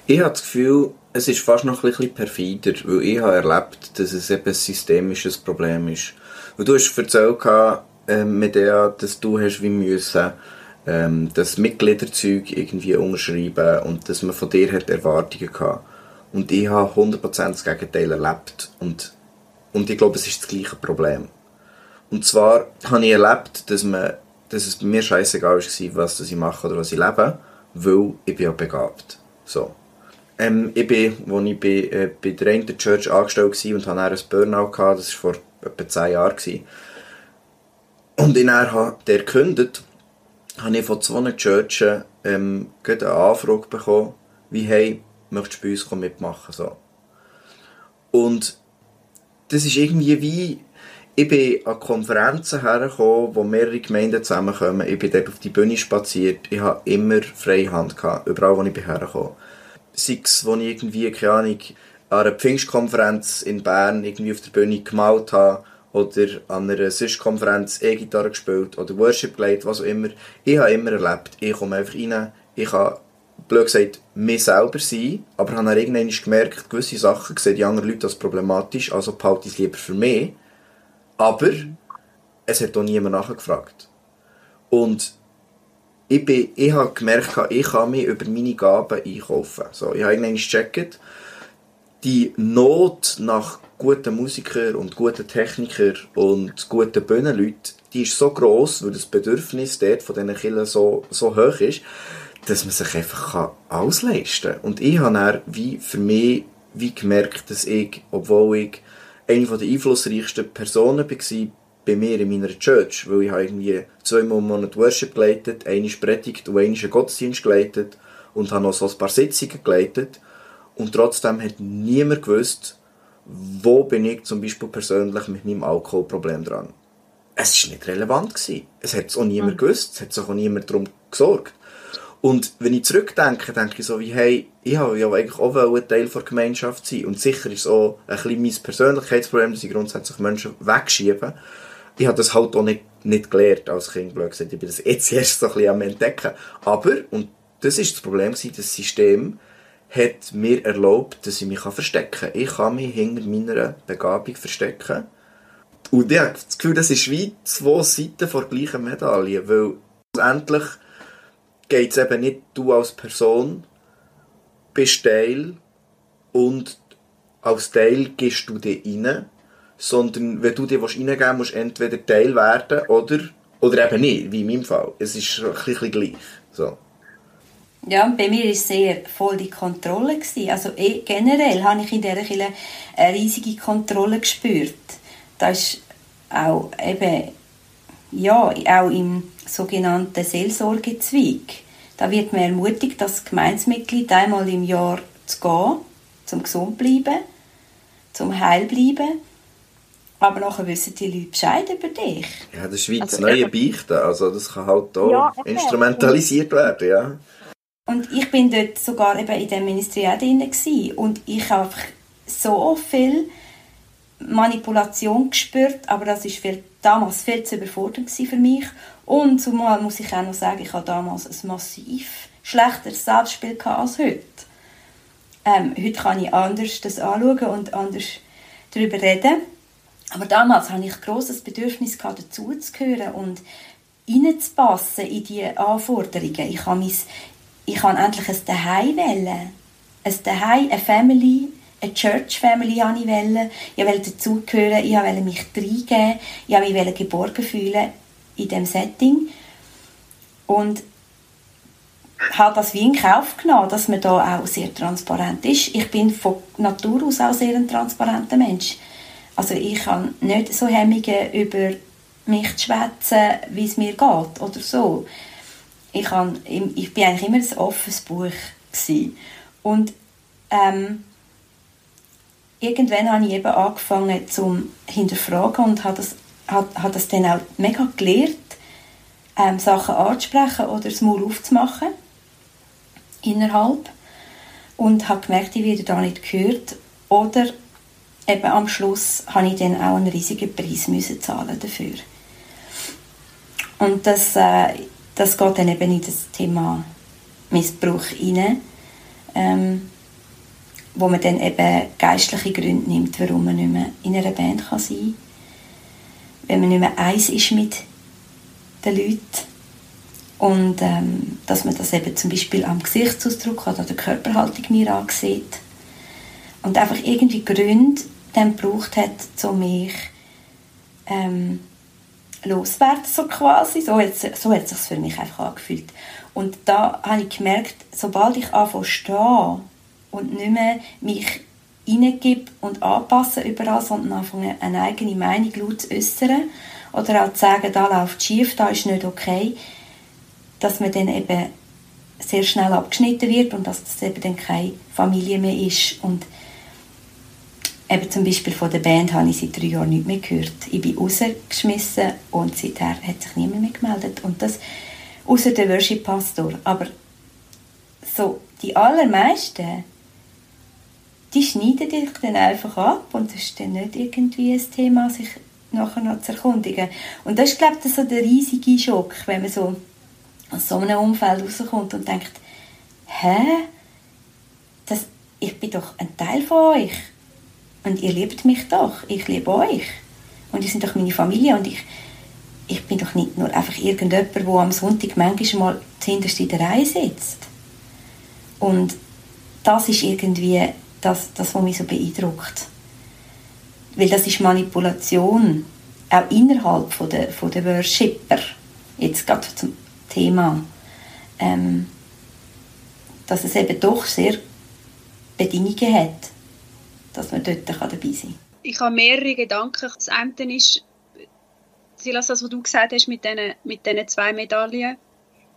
Ich habe das Gefühl, es ist fast noch ein bisschen perfider, weil ich habe erlebt, dass es eben ein systemisches Problem ist. Und du hast erzählt, äh, Medea, dass du hast wie müssen ähm, das Mitgliederzeug irgendwie unterschreiben und dass man von dir hat Erwartungen hatte. Und ich habe 100% das Gegenteil erlebt. Und und ich glaube, es ist das gleiche Problem. Und zwar habe ich erlebt, dass, man, dass es mir scheißegal war, was ich mache oder was ich lebe, weil ich bin ja begabt. So. Ähm, ich bin, als ich bei, äh, bei der einen Church angestellt war und hatte ein Burnout, gehabt, das war vor etwa 10 Jahren. Und er hat der gekündigt, habe ich von zwei Churchen ähm, eine Anfrage bekommen, wie hey, möchtest du bei uns mitmachen? So. Und das ist irgendwie wie, ich bin an Konferenzen hergekommen, wo mehrere Gemeinden zusammenkommen. Ich bin dort auf die Bühne spaziert. Ich habe immer freie Hand gehabt, überall, wo ich bin hergekommen. Sei es, wo ich irgendwie, keine Ahnung, an einer Pfingstkonferenz in Bern irgendwie auf der Bühne gemalt habe oder an einer SIS-Konferenz E-Gitarre gespielt oder Worship geleitet, was auch immer. Ich habe immer erlebt, ich komme einfach rein, ich habe blöd gesagt, mir selber sein, aber habe dann irgendwann gemerkt, gewisse Sachen sehen die anderen Leute als problematisch, also behalte ich es lieber für mich. Aber es hat auch niemand nachgefragt. Und ich, bin, ich habe gemerkt, ich kann mich über meine Gaben einkaufen. So, ich habe irgendwann gecheckt, die Not nach guten Musikern und guten Technikern und guten Bühnenleuten, die ist so groß, weil das Bedürfnis dort von diesen Kindern so, so hoch ist, dass man sich einfach ausleisten kann. Und ich habe dann wie für mich wie gemerkt, dass ich, obwohl ich eine der einflussreichsten Personen war bei mir in meiner Church, weil ich habe irgendwie zweimal im Monat Worship geleitet, eine Predigt und eine Gottesdienst geleitet und habe noch so ein paar Sitzungen geleitet. Und trotzdem hat niemand gewusst, wo bin ich zum Beispiel persönlich mit meinem Alkoholproblem dran. Es war nicht relevant. Gewesen. Es hat es auch niemand mhm. gewusst, es hat sich auch niemand darum gesorgt. Und wenn ich zurückdenke, denke ich so wie, hey, ich habe ja eigentlich auch ein Teil der Gemeinschaft sein. Und sicher ist es auch ein bisschen mein Persönlichkeitsproblem, dass ich grundsätzlich Menschen wegschiebe. Ich habe das halt auch nicht, nicht gelernt als Kind, blöd gesagt. Ich bin das jetzt erst so ein bisschen am entdecken. Aber, und das ist das Problem gewesen, das System hat mir erlaubt, dass ich mich verstecken kann. Ich kann mich hinter meiner Begabung verstecken. Und ich habe das Gefühl, das ist wie zwei Seiten der gleichen Medaille, weil endlich geht es eben nicht, du als Person bist Teil und als Teil gehst du dir rein, sondern wenn du dir reingeben willst, musst du entweder Teil werden oder, oder eben nicht, wie in meinem Fall. Es ist ein bisschen gleich. So. Ja, bei mir war es sehr voll die Kontrolle. Gewesen. Also eh, generell habe ich in dieser Kirche eine riesige Kontrolle gespürt. Das ist auch eben, ja, auch im sogenannten Seelsorgezweig. Da wird man ermutigt, als Gemeinsmitglied einmal im Jahr zu gehen, zum gesund bleiben, zum heil bleiben. Aber nachher wissen die Leute Bescheid über dich. Ja, das ist wie das also, neue Beichten. Also das kann halt auch ja, instrumentalisiert werden, ja. Und ich bin dort sogar eben in dem Ministerium drin und ich habe so viel Manipulation gespürt, aber das ist viel, damals viel zu überfordernd für mich. Und zumal muss ich auch noch sagen, ich habe damals ein massiv schlechteres Selbstspiel als heute. Ähm, heute kann ich anders das anschauen und anders darüber reden. Aber damals hatte ich ein grosses Bedürfnis, dazuzugehören und reinzupassen in diese Anforderungen. Ich habe, mein, ich habe endlich ein Daheim wollen. Ein Daheim, eine Family, eine Church Family habe ich wollen. Ich wollte dazugehören, ich wollte mich reingeben, ich wollte mich geborgen fühlen in diesem Setting. Und habe das wie in Kauf genommen, dass man da auch sehr transparent ist. Ich bin von Natur aus auch sehr ein transparenter Mensch. Also ich habe nicht so Hemmungen über mich zu schwätzen, wie es mir geht oder so. Ich, habe, ich bin eigentlich immer ein offenes Buch gewesen. und ähm, irgendwann habe ich eben angefangen zum hinterfragen und habe das, habe, habe das dann auch mega gelernt, ähm, Sachen anzusprechen oder das Maul aufzumachen innerhalb und habe gemerkt, ich werde da nicht gehört oder eben am Schluss habe ich dann auch einen riesigen Preis müssen zahlen dafür. Und das, äh, das geht dann eben in das Thema Missbrauch hinein. Ähm, wo man dann eben geistliche Gründe nimmt, warum man nicht mehr in einer Band kann sein kann. Wenn man nicht mehr eins ist mit den Leuten. Und ähm, dass man das eben zum Beispiel am Gesichtsausdruck oder der Körperhaltung mir ansieht. Und einfach irgendwie Gründe dann gebraucht hat, um mich ähm, loswerden, so quasi. So hat, so hat es sich für mich einfach angefühlt. Und da habe ich gemerkt, sobald ich anfange stehen und nicht mehr mich hineingebe und anpasse überall, sondern anfange eine eigene Meinung laut zu äußern oder auch zu sagen, da läuft schief, da ist nicht okay, dass man dann eben sehr schnell abgeschnitten wird und dass das eben dann keine Familie mehr ist und eben zum Beispiel von der Band habe ich seit drei Jahren nicht mehr gehört. Ich bin rausgeschmissen und seither hat sich niemand mehr gemeldet und das außer der Worship-Pastor, aber so die allermeisten die schneiden dich dann einfach ab und das ist dann nicht irgendwie ein Thema, sich nachher noch zu erkundigen. Und das ist, glaube ich, so der riesige Schock, wenn man so aus so einem Umfeld rauskommt und denkt, hä? Das, ich bin doch ein Teil von euch. Und ihr liebt mich doch. Ich liebe euch. Und ihr seid doch meine Familie. Und ich, ich bin doch nicht nur einfach irgendjemand, der am Sonntag manchmal mal zuhinterst in der Reihe sitzt. Und das ist irgendwie das, das, was mich so beeindruckt. Weil das ist Manipulation, auch innerhalb von der, von der Worshipper, jetzt gerade zum Thema, ähm, dass es eben doch sehr Bedingungen hat, dass man dort dabei sein kann. Ich habe mehrere Gedanken. Das eine ist, Silas, das, was du gesagt hast mit diesen, mit diesen zwei Medaillen,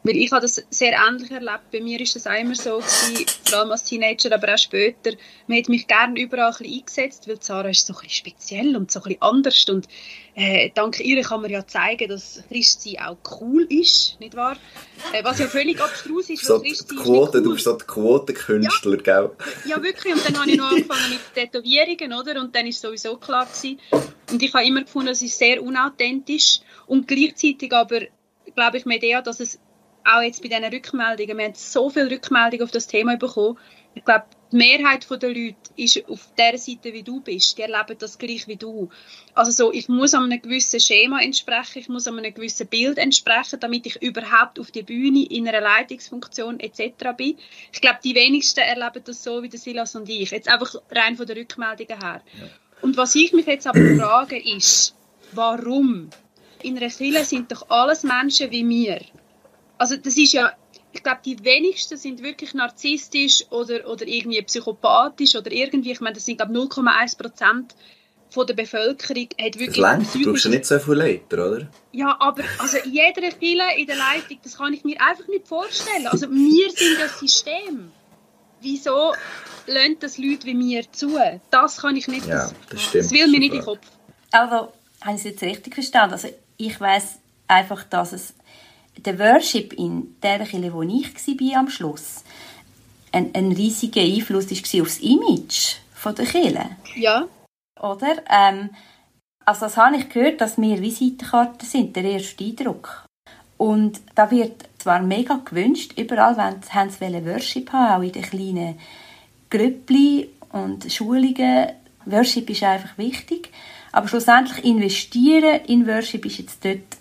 Weil ich habe das sehr ähnlich erlebt. Bei mir ist das auch immer so gewesen, vor allem als Teenager, aber auch später. Man hat mich gerne überall ein bisschen eingesetzt, weil Sarah ist so ein bisschen speziell und so ein bisschen anders. Und äh, dank ihr kann man ja zeigen, dass Christsein auch cool ist, nicht wahr? Äh, was ja völlig abstrus ist, so Christsein Quote, cool. Du bist so der Quotenkünstler, ja. gell? Ja, wirklich. Und dann habe ich noch angefangen mit Tätowierungen, oder? Und dann ist sowieso klar gewesen. Und ich habe immer gefunden, es ist sehr unauthentisch und gleichzeitig aber glaube ich, Medea, dass es auch jetzt bei diesen Rückmeldungen, wir haben so viele Rückmeldungen auf das Thema bekommen. Ich glaube, die Mehrheit der Leute ist auf der Seite, wie du bist. Die erleben das gleich wie du. Also so, ich muss einem gewissen Schema entsprechen, ich muss einem gewissen Bild entsprechen, damit ich überhaupt auf die Bühne in einer Leitungsfunktion etc. bin. Ich glaube, die wenigsten erleben das so wie der Silas und ich. Jetzt einfach rein von den Rückmeldungen her. Ja. Und was ich mich jetzt aber frage, ist, warum? In einer Kirche sind doch alles Menschen wie mir also das ist ja, ich glaube, die wenigsten sind wirklich narzisstisch oder, oder irgendwie psychopathisch oder irgendwie, ich meine, das sind glaube 0,1 Prozent von der Bevölkerung hat wirklich... Das längt, du brauchst ja nicht so viele Leiter, oder? Ja, aber also jeder Fille in der Leitung, das kann ich mir einfach nicht vorstellen. Also wir sind das System. Wieso lernt das Leute wie mir zu? Das kann ich nicht. Ja, das, das stimmt. Das will mir nicht in den Kopf. Also, habe ich es jetzt richtig verstanden? Also ich weiß einfach, dass es der Worship in der Kirche, wo ich war am Schluss, ein, ein riesiger Einfluss war aufs Image der Kirche. Ja. Oder? Ähm, also das habe ich gehört, dass wir Visitenkarten sind, der erste Eindruck. Und da wird zwar mega gewünscht, überall haben sie Worship haben, auch in den kleinen Grüppli und Schulungen. Worship ist einfach wichtig. Aber schlussendlich investieren in Worship ist jetzt dort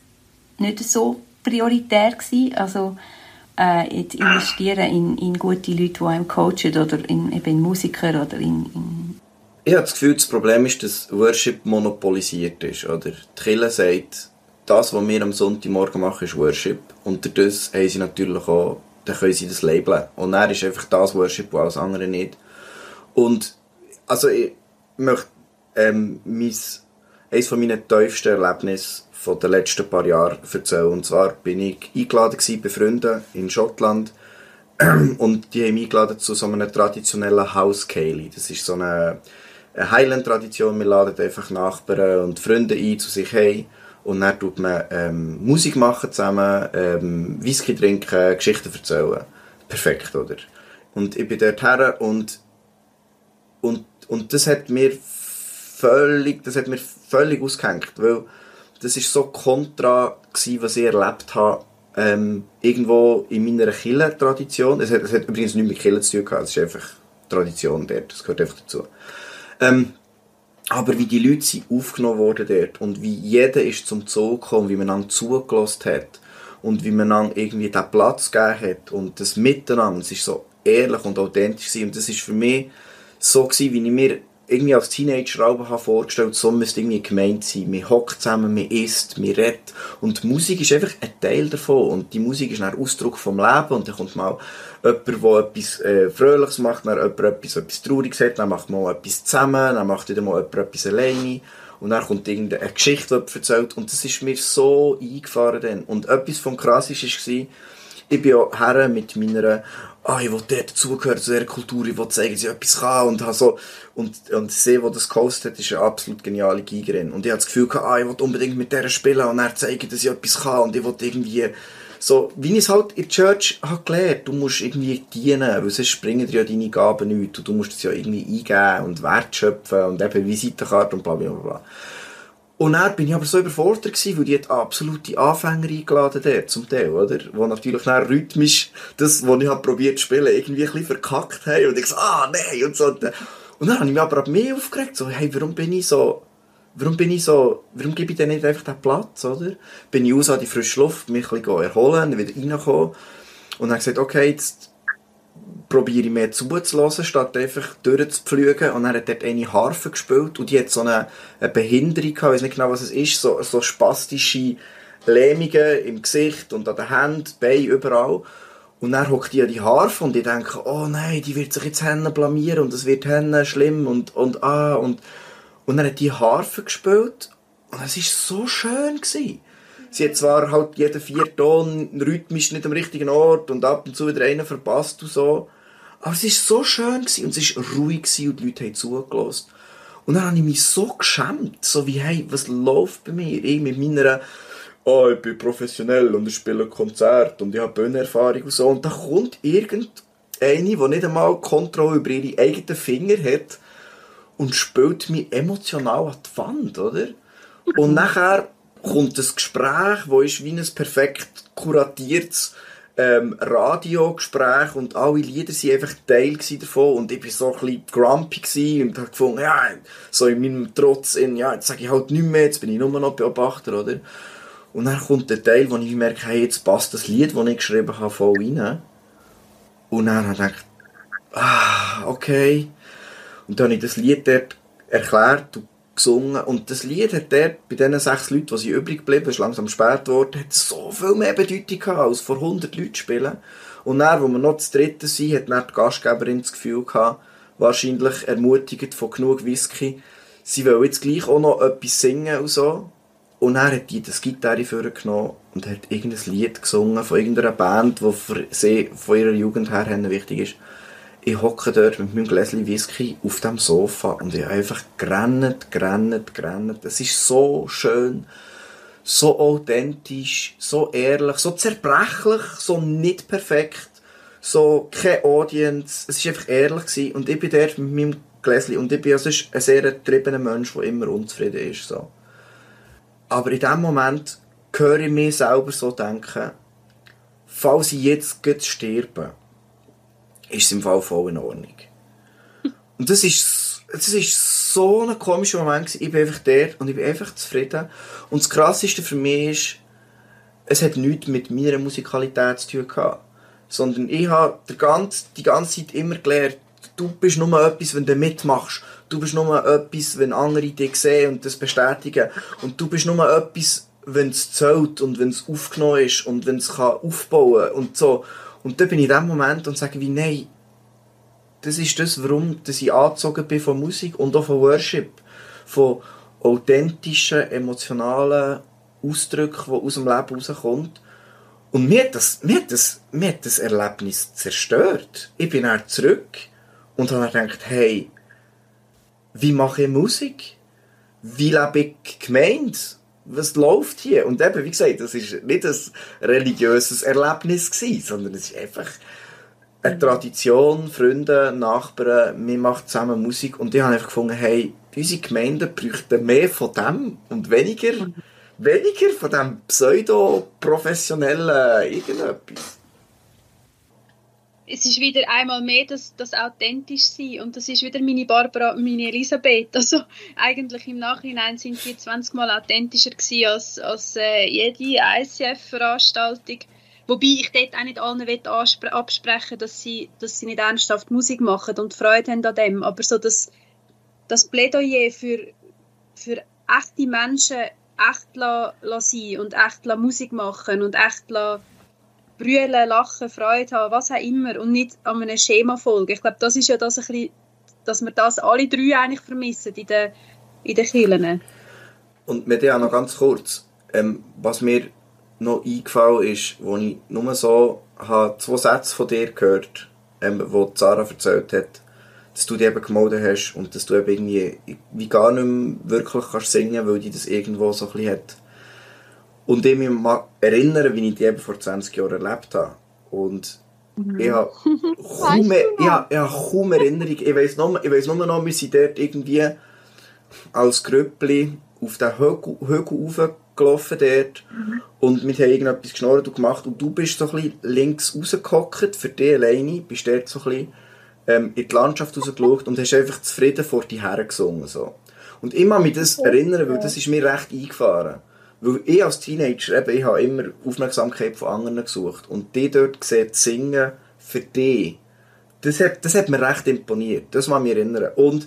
nicht so prioritär gewesen. Also äh, investieren in, in gute Leute, die einem coachen oder in, eben in Musiker oder in, in ich habe das Gefühl, das Problem ist, dass Worship monopolisiert ist. Oder? Die Kirche sagt, das, was wir am Sonntagmorgen machen, ist Worship. Und dadurch haben sie natürlich auch, dann können sie das labeln. Und dann ist einfach das Worship, was alles andere nicht. Und also ich möchte ähm, mein, eines von meinen tiefsten Erlebnissen von den letzten paar Jahren erzählen. Und zwar bin ich eingeladen bei Freunden in Schottland und die haben mich eingeladen zu so einer traditionellen House Kaylee. Das ist so eine, eine Highland-Tradition. Wir laden einfach Nachbarn und Freunde ein zu sich heim und dann tut man ähm, Musik machen zusammen, ähm, Whisky trinken, Geschichten erzählen. Perfekt, oder? Und ich bin dort her und, und, und das hat mir völlig, das hat mir völlig ausgehängt, weil das ist so kontra gewesen, was ich erlebt habe, ähm, irgendwo in meiner Killer-Tradition. Es es hat übrigens nichts mit Killer zu tun gehabt, es ist einfach Tradition dort, das gehört einfach dazu. Ähm, aber wie die Leute sind aufgenommen wurden dort und wie jeder ist zum Zoo gekommen, wie man dann zugelassen hat und wie man dann irgendwie den Platz gegeben hat und das Miteinander, es ist so ehrlich und authentisch gewesen. und das ist für mich so gewesen, wie ich mir irgendwie als Teenager habe vorgestellt, so müsste irgendwie gemeint sein. Man hockt zusammen, man isst, man redet. Und die Musik ist einfach ein Teil davon. Und die Musik ist ein Ausdruck vom Leben. Und dann kommt mal jemand, der etwas äh, Fröhliches macht, dann jemand etwas, etwas Trauriges hat, dann macht man etwas zusammen, dann macht wieder mal jemand etwas alleine. Und dann kommt irgendeine Geschichte, die erzählt. Und das ist mir so eingefahren dann. Und etwas vom Krasseste war, ich bin ja her mit meiner ah, ich will dort dazugehören, zu dieser Kultur, ich will zeigen, dass ich etwas kann und so, und, und sie, die das gehostet hat, ist eine absolut geniale Gigerin. Und ich habe das Gefühl gehabt, ah, ich will unbedingt mit der spielen und er zeigen, dass ich etwas kann und ich will irgendwie, so, wie ich es halt in der Church habe gelernt, du musst irgendwie dienen, weil sonst springen dir ja deine Gaben nicht und du musst es ja irgendwie eingeben und wertschöpfen und eben Visitenkarte und bla bla bla. Und dann bin ich aber so überfordert gewesen, weil die hat absolute Anfänger eingeladen dort, zum Teil, oder? Wo natürlich dann rhythmisch das, was ich habe probiert zu spielen, irgendwie ein bisschen verkackt haben und ich so, ah, nein, und so. Und dann habe ich mich aber ab mehr aufgeregt, so, hey, warum bin ich so, warum bin ich so, warum gebe ich denn nicht einfach den Platz, oder? Bin ich raus an die frische Luft, mich ein bisschen erholen, wieder reinkommen. Und dann gesagt, okay, jetzt probiere ich mehr zuzulassen, statt einfach durchzupflügen. Und dann hat dort eine Harfe gespielt und die hat so eine, eine Behinderung gehabt, ich weiß nicht genau, was es ist, so, so spastische Lähmungen im Gesicht und an den Händen, Beinen, überall. Und dann hockt die an die Harfe und ich denke, oh nein, die wird sich jetzt Hände blamieren und es wird Hände schlimm und, und ah, und, und dann hat die Harfe gespielt und es war so schön gewesen. Sie hat zwar halt jeden vier Ton rhythmisch nicht am richtigen Ort und ab und zu wieder einen verpasst und so, aber es war so schön gewesen, und es war ruhig gewesen, und die Leute haben zugelassen. Und dann habe ich mich so geschämt, so wie, hey, was läuft bei mir? Ich mit meiner, oh, ich bin professionell und ich spiele ein Konzert und ich habe Bühnenerfahrung und so. Und da kommt irgendeine, die nicht einmal Kontrolle über ihre eigenen Finger hat und spielt mich emotional an die Wand, oder? Und nachher kommt das Gespräch, wo ist wie ein perfekt kuratiertes ähm, Radiogespräch und alle Lieder waren einfach Teil davon und ich war so ein bisschen grumpy und habe gefunden, ja, so in meinem Trotz, in, ja, jetzt sage ich halt nichts mehr, jetzt bin ich nur noch Beobachter, oder? Und dann kommt der Teil, wo ich merke, hey, jetzt passt das Lied, das ich geschrieben habe, voll rein. Und dann habe ich gedacht, ah, okay. Und dann habe ich das Lied dort erklärt und gesungen. Und das Lied hat dort, bei diesen sechs Leuten, die sie übrig geblieben ist langsam spät geworden, hat so viel mehr Bedeutung gehabt, als vor 100 Leuten spielen. Und dann, wo wir noch zu dritten sind, hat dann die Gastgeberin das Gefühl gehabt, wahrscheinlich ermutigt von genug Whisky, sie will jetzt gleich auch noch etwas singen und so. Und dann hat die das Gitarre vorgenommen und hat irgendein Lied gesungen von irgendeiner Band, die für sie von ihrer Jugend her wichtig ist ich hocke dort mit meinem Gläschen Whisky auf dem Sofa und ich einfach gerannt, gerannt, gerannt. Es ist so schön, so authentisch, so ehrlich, so zerbrechlich, so nicht perfekt, so keine Audience. Es war einfach ehrlich gewesen. und ich bin dort mit meinem Gläschen und ich bin also ein sehr getriebener Mensch, der immer unzufrieden ist. So. Aber in dem Moment höre ich mich selber so denken, falls ich jetzt sterbe, ist es im Fall voll in Ordnung. Und das ist, das ist so ein komischer Moment gewesen. Ich bin einfach dort und ich bin einfach zufrieden. Und das Krasseste für mich ist, es hat nichts mit meiner Musikalität zu tun gehabt. Sondern ich habe die ganze, die ganze Zeit immer gelernt, du bist nur etwas, wenn du mitmachst. Du bist nur etwas, wenn andere dich sehen und das bestätigen. Und du bist nur etwas, wenn es zählt und wenn es aufgenommen ist und wenn es aufbauen kann und so. Und dann bin ich in dem Moment und sage wie, nein, das ist das, warum dass ich angezogen bin von Musik und auch von Worship. Von authentischen, emotionalen Ausdrücken, die aus dem Leben rauskommen. Und mir hat, das, mir, hat das, mir hat das Erlebnis zerstört. Ich bin dann zurück und habe gedacht, hey, wie mache ich Musik? Wie lebe ich gemeint? Was läuft hier? Und eben, wie gesagt, das ist nicht ein religiöses Erlebnis gewesen, sondern es ist einfach eine Tradition, Freunde, Nachbarn, wir machen zusammen Musik. Und ich habe einfach gefunden, hey, unsere Gemeinde bräuchte mehr von dem und weniger, weniger von dem pseudo-professionellen irgendetwas es ist wieder einmal mehr das, das authentisch sein und das ist wieder meine Barbara, meine Elisabeth. Also eigentlich im Nachhinein sind wir 20 Mal authentischer gewesen als, als äh, jede ICF-Veranstaltung. Wobei ich dort auch nicht allen absprechen dass sie, dass sie nicht ernsthaft Musik machen und Freude haben an dem. Aber so das, das Plädoyer für, für echte Menschen echt la, la sein und echt la Musik machen und echt la brüllen, lachen, Freude haben, was auch immer und nicht an einem Schema folgen. Ich glaube, das ist ja das ein bisschen, dass wir das alle drei eigentlich vermissen in den, in den Kirchen. Und mit dir auch noch ganz kurz, ähm, was mir noch eingefallen ist, wo ich nur so habe zwei Sätze von dir gehört, ähm, wo Sarah erzählt hat, dass du dich eben gemeldet hast und dass du eben irgendwie wie gar nicht mehr wirklich kannst singen, weil die das irgendwo so ein bisschen hat und ich mich erinnere, wie ich die eben vor 20 Jahren erlebt habe. Und mhm. ich habe kaum, ich habe, ich habe kaum Erinnerung. Ich weiss nur, ich weiss nur noch, wir sind dort irgendwie als Grüppli auf den Hügel, Hügel raufgelaufen dort mhm. und wir haben irgendetwas geschnurrt und gemacht und du bist so ein bisschen links rausgehockt, für dich alleine, bist dort so ein bisschen ähm, in die Landschaft rausgeschaut und hast einfach zufrieden vor dir hergesungen. So. Und ich kann mich das erinnern, weil das ist mir recht eingefahren. Weil ich als Teenager, eben, ich habe immer Aufmerksamkeit von anderen gesucht. Und die dort gesehen, singen für die, das hat, das hat mir recht imponiert. Das muss mich erinnern. Und,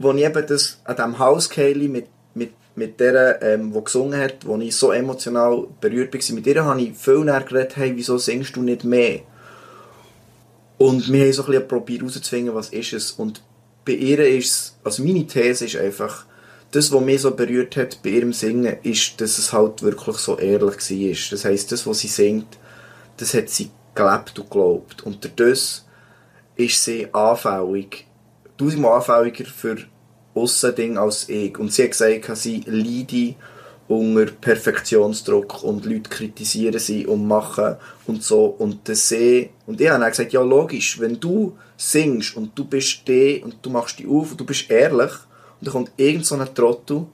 als ich eben das an diesem Haus mit, mit, mit der, ähm, die gesungen hat, wo ich so emotional berührt war, mit ihr habe ich viel näher geredet, hey, wieso singst du nicht mehr? Und wir haben so ein bisschen probiert herauszufinden, was ist es. Und bei ihr ist es, also meine These ist einfach, das, was mich so berührt hat bei ihrem Singen, ist, dass es halt wirklich so ehrlich war. Das heisst, das, was sie singt, das hat sie gelebt und geglaubt. Und dadurch ist sie anfällig, tausendmal anfälliger für Aussending als ich. Und sie hat gesagt, sie leide unter Perfektionsdruck und Leute kritisieren sie und machen und so. Und das sie, und ich habe dann gesagt, ja logisch, wenn du singst und du bist der und du machst dich auf und du bist ehrlich und dann kommt irgend so ein Trottel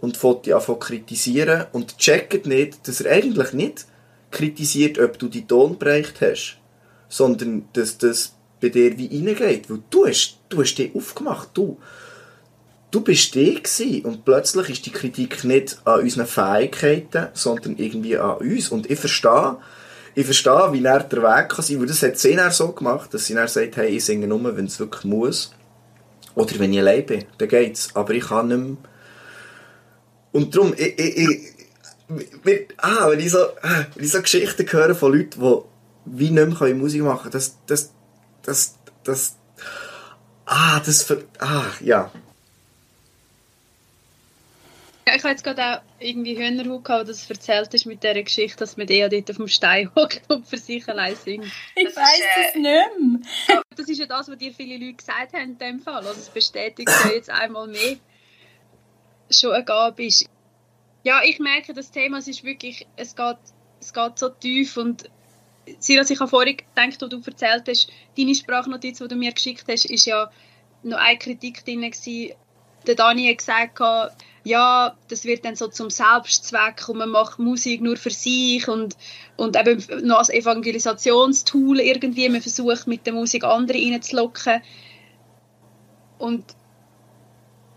und fängt dich an kritisieren und checkt nicht, dass er eigentlich nicht kritisiert, ob du die Ton bereicht hast, sondern dass das bei dir wie reingeht. Weil du hast, du hast dich aufgemacht, du, du bist der gewesen. und plötzlich ist die Kritik nicht an unseren Fähigkeiten, sondern irgendwie an uns. Und ich verstehe, ich verstehe, wie er der Weg kann sein, weil das hat sie so gemacht, dass sie dann sagt, hey, ich singe nur, wenn es wirklich muss. Oder wenn ich allein bin, dann geht's. Aber ich kann nicht mehr. Und darum, ich, ich, ich, ah, wenn ich so, ah, wenn ich so Geschichten höre von Leuten, die wie nicht mehr Musik machen können, das, das, das, das, ah, das, ah, ja. Ja, ich habe jetzt gerade auch irgendwie Hühnerhaut gehabt, dass du erzählt hast mit dieser Geschichte, dass man der dort auf dem Stein hockt und für sich allein singt. Ich das weiss es äh, nicht mehr. Das ist ja das, was dir viele Leute gesagt haben in dem Fall. Also es bestätigt ja jetzt einmal mehr schon eine Gabe ist. Ja, ich merke, das Thema es ist wirklich, es geht, es geht so tief und Silas, ich habe vorhin gedacht, wo du erzählt hast, deine Sprachnotiz, die du mir geschickt hast, ist ja noch eine Kritik drin gewesen. Der Dani hat gesagt, ja, das wird dann so zum Selbstzweck und man macht Musik nur für sich und, und eben noch als Evangelisationstool irgendwie, man versucht mit der Musik andere reinzulocken. Und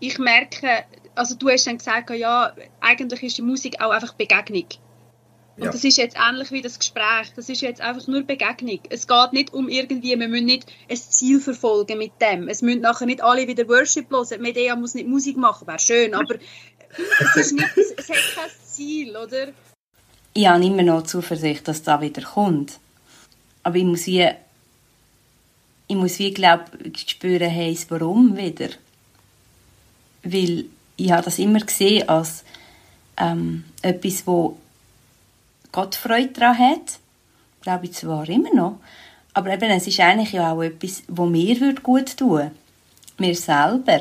ich merke, also du hast dann gesagt, ja, eigentlich ist die Musik auch einfach Begegnung. Und ja. das ist jetzt ähnlich wie das Gespräch. Das ist jetzt einfach nur Begegnung. Es geht nicht um irgendwie, wir müssen nicht ein Ziel verfolgen mit dem. Es müssen nachher nicht alle wieder Worship hören. Medea muss nicht Musik machen, wäre schön, aber es, ist nicht, es hat kein Ziel, oder? Ich habe immer noch Zuversicht, dass da wieder kommt. Aber ich muss wie, ich muss wie, glaube spüren, hey, warum wieder. Weil ich habe das immer gesehen als ähm, etwas, wo Gott Freude daran hat. Glaube ich zwar immer noch. Aber eben, es ist eigentlich ja auch etwas, wo mir gut tun würde. Mir selber.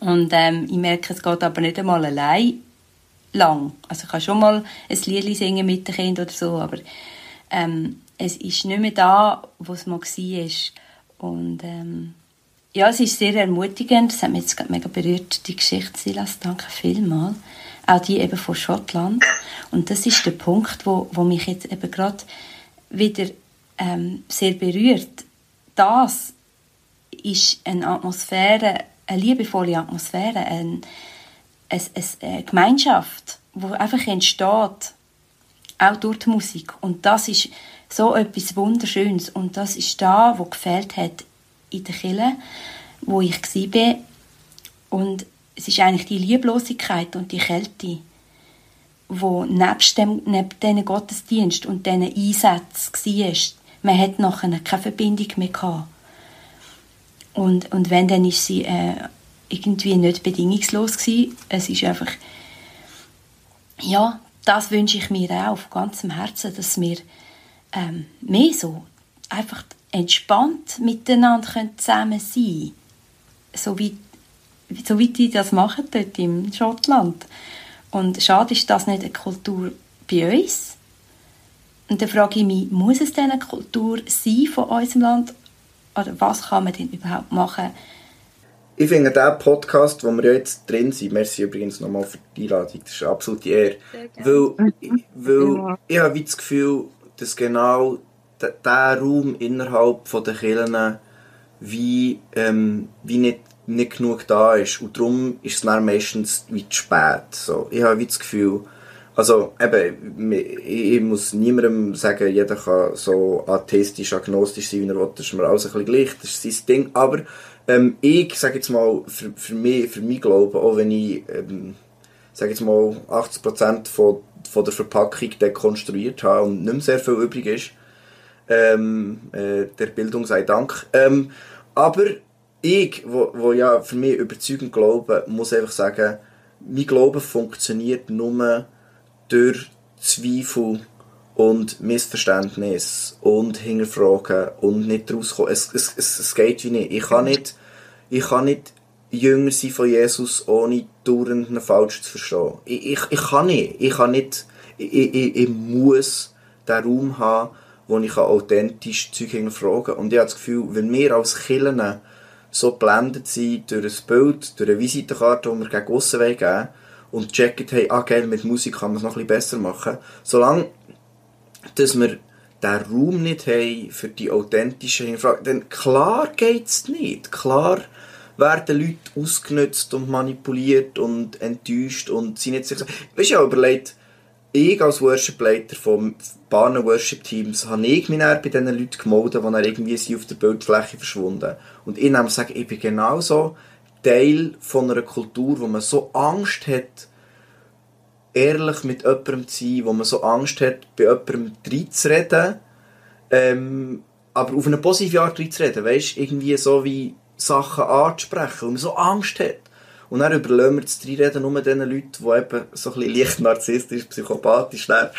Und ähm, ich merke, es geht aber nicht einmal allein lang. Also ich kann schon mal ein Lied singen mit den Kindern oder so, aber ähm, es ist nicht mehr da, wo es mal war. Und ähm, ja, es ist sehr ermutigend. Das hat mich jetzt mega berührt, die Geschichte, Silas. Danke vielmals auch die eben von Schottland. Und das ist der Punkt, wo, wo mich jetzt eben gerade wieder ähm, sehr berührt. Das ist eine Atmosphäre, eine liebevolle Atmosphäre, eine, eine, eine Gemeinschaft, die einfach entsteht, auch durch die Musik. Und das ist so etwas Wunderschönes. Und das ist da, wo gefehlt hat in der Kirche, wo ich war. Und es ist eigentlich die Lieblosigkeit und die Kälte, wo nebst dem, neben diesen Gottesdienst und diesen Einsätzen war. Man hat nachher keine Verbindung mehr gehabt. Und, und wenn, dann ist sie äh, irgendwie nicht bedingungslos gewesen. Es ist einfach, ja, das wünsche ich mir auch von ganzem Herzen, dass wir ähm, mehr so einfach entspannt miteinander zusammen sein können. So wie so wie die das machen dort in Schottland. Und schade ist das nicht eine Kultur bei uns. Und dann frage ich mich, muss es denn eine Kultur sein von unserem Land? Oder was kann man denn überhaupt machen? Ich finde den Podcast, wo wir jetzt drin sind, merci übrigens nochmal für die Einladung, das ist eine absolute Ehre. Weil, weil ich habe das Gefühl, dass genau der Raum innerhalb der Kirchen wie, ähm, wie nicht nicht genug da ist. Und darum ist es dann meistens wie zu spät. So. Ich habe wie das Gefühl, also eben, ich, muss niemandem sagen, jeder kann so atheistisch, agnostisch sein, wie er will. Das ist mir alles ein bisschen gleich, das ist sein Ding. Aber ähm, ich sage jetzt mal, für, für mich, für mich Glauben, auch wenn ich, ähm, sage jetzt mal, 80% von, von der Verpackung dekonstruiert habe und nicht mehr sehr viel übrig ist, ähm, äh, der Bildung sei Dank. Ähm, aber ich, wo, wo ja für mich überzeugend glaube, muss einfach sagen, mein Glaube funktioniert nur durch Zweifel und Missverständnis und Hinterfragen und nicht rauskommen. Es, es, es, geht wie nicht. Ich kann nicht, ich kann nicht Jünger sein von Jesus, ohne dauernd einen falsch zu verstehen. Ich, ich, ich kann nicht. Ich kann nicht, ich, ich, ich muss den Raum haben, wo ich authentisch Zeug hinterfragen kann. Und ich habe das Gefühl, wenn wir als Kirchen so geblendet sind durch ein Bild, durch eine Visitenkarte, die wir gegen aussen geben und checken, hey, ah geil, mit Musik kann man es noch ein bisschen besser machen. Solange dass wir den Raum nicht haben für die authentischen Hinterfragen, dann klar geht es nicht. Klar werden Leute ausgenutzt und manipuliert und enttäuscht und sind nicht sicher. Weißt du, ja, überlegt, ich als Worship-Leiter von Bahnen Worship-Teams habe ich mich bei diesen Leuten gemeldet, die dann irgendwie sind auf der Bildfläche verschwunden. Und ich nehme sagen, ich bin genauso Teil von einer Kultur, wo man so Angst hat, ehrlich mit jemandem zu sein, wo man so Angst hat, bei jemandem reinzureden, ähm, aber auf eine positive Art reinzureden, weißt irgendwie so wie Sachen anzusprechen, wo man so Angst hat. Und dann überlassen wir das Reinreden nur den Leuten, die eben so ein bisschen leicht narzisstisch, psychopathisch sind,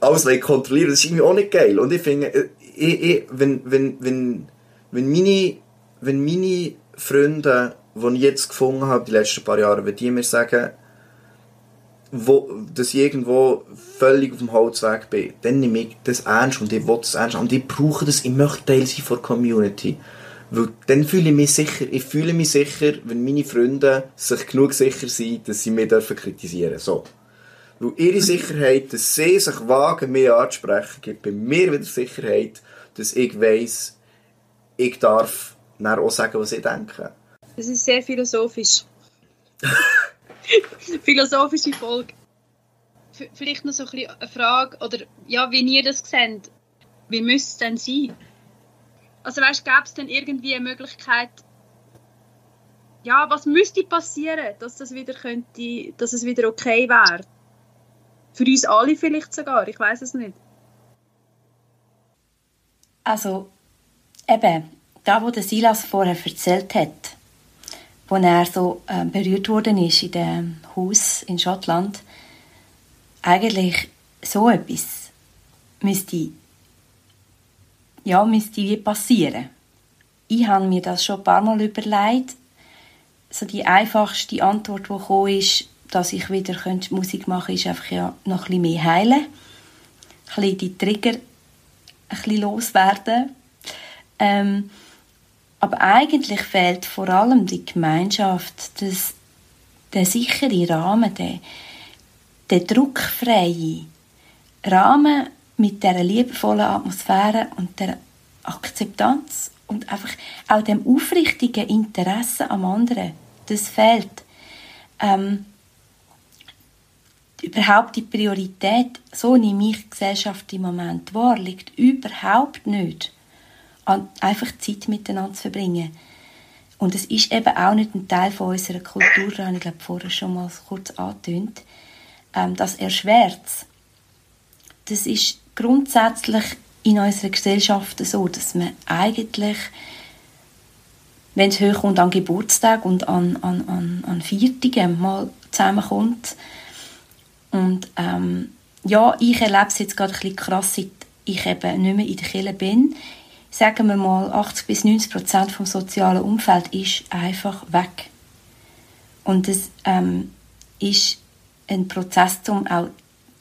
alles kontrollieren. Das ist irgendwie auch nicht geil. Und ich finde, äh, ich, ich, wenn, wenn, wenn, wenn meine, wenn meine Freunde, die ich jetzt gefunden habe, die letzten paar Jahre, wenn die mir sagen, wo, dass ich irgendwo völlig auf dem Holzweg bin, dann nehme ich das ernst und ich will das ernst und ich brauche das, ich möchte Teil sein von der Community. Weil dann fühle ich mich sicher, ich fühle mich sicher, wenn meine Freunde sich genug sicher sind, dass sie mich dürfen kritisieren So. Weil ihre Sicherheit, dass sie sich wagen, mich anzusprechen, gibt bei mir wieder Sicherheit, dass ich weiss, ich darf dann auch sagen, was ich denke. Das ist sehr philosophisch. Philosophische Folge. Vielleicht noch so ein eine Frage, oder ja, wie ihr das seht. Wie müsste es denn sein? Also weißt, gäbe es denn irgendwie eine Möglichkeit, ja, was müsste passieren, dass das wieder könnte, dass es wieder okay wäre? Für uns alle vielleicht sogar, ich weiß es nicht. Also, eben, da wo der Silas vorher erzählt hat, wo er so äh, berührt worden ist in dem Haus in Schottland, eigentlich so etwas müsste ja, müsste wie passieren. Ich habe mir das schon ein paar Mal überlegt. So die einfachste Antwort, die gekommen ist, dass ich wieder Musik machen könnte, ist einfach ja noch ein bisschen mehr heilen. Ein bisschen die Trigger ein bisschen loswerden. Ähm, aber eigentlich fehlt vor allem die Gemeinschaft, das, der sichere Rahmen, der, der druckfreie Rahmen, mit der liebevollen Atmosphäre und der Akzeptanz und einfach auch dem aufrichtigen Interesse am anderen, das fehlt. Ähm, überhaupt die Priorität, so nehme ich Gesellschaft im Moment wahr, liegt überhaupt nicht an einfach Zeit miteinander zu verbringen. Und es ist eben auch nicht ein Teil von unserer Kultur, habe ich glaube vorher schon mal kurz angetönt, ähm, das erschwert Das ist grundsätzlich in unserer Gesellschaft so, dass man eigentlich, wenn es hochkommt an Geburtstag und an, an, an, an Viertigen mal zusammenkommt. Und ähm, ja, ich erlebe es jetzt gerade ein bisschen krass, seit ich eben nicht mehr in der Kirche bin. Sagen wir mal, 80 bis 90 Prozent vom sozialen Umfeld ist einfach weg. Und das ähm, ist ein Prozess, um auch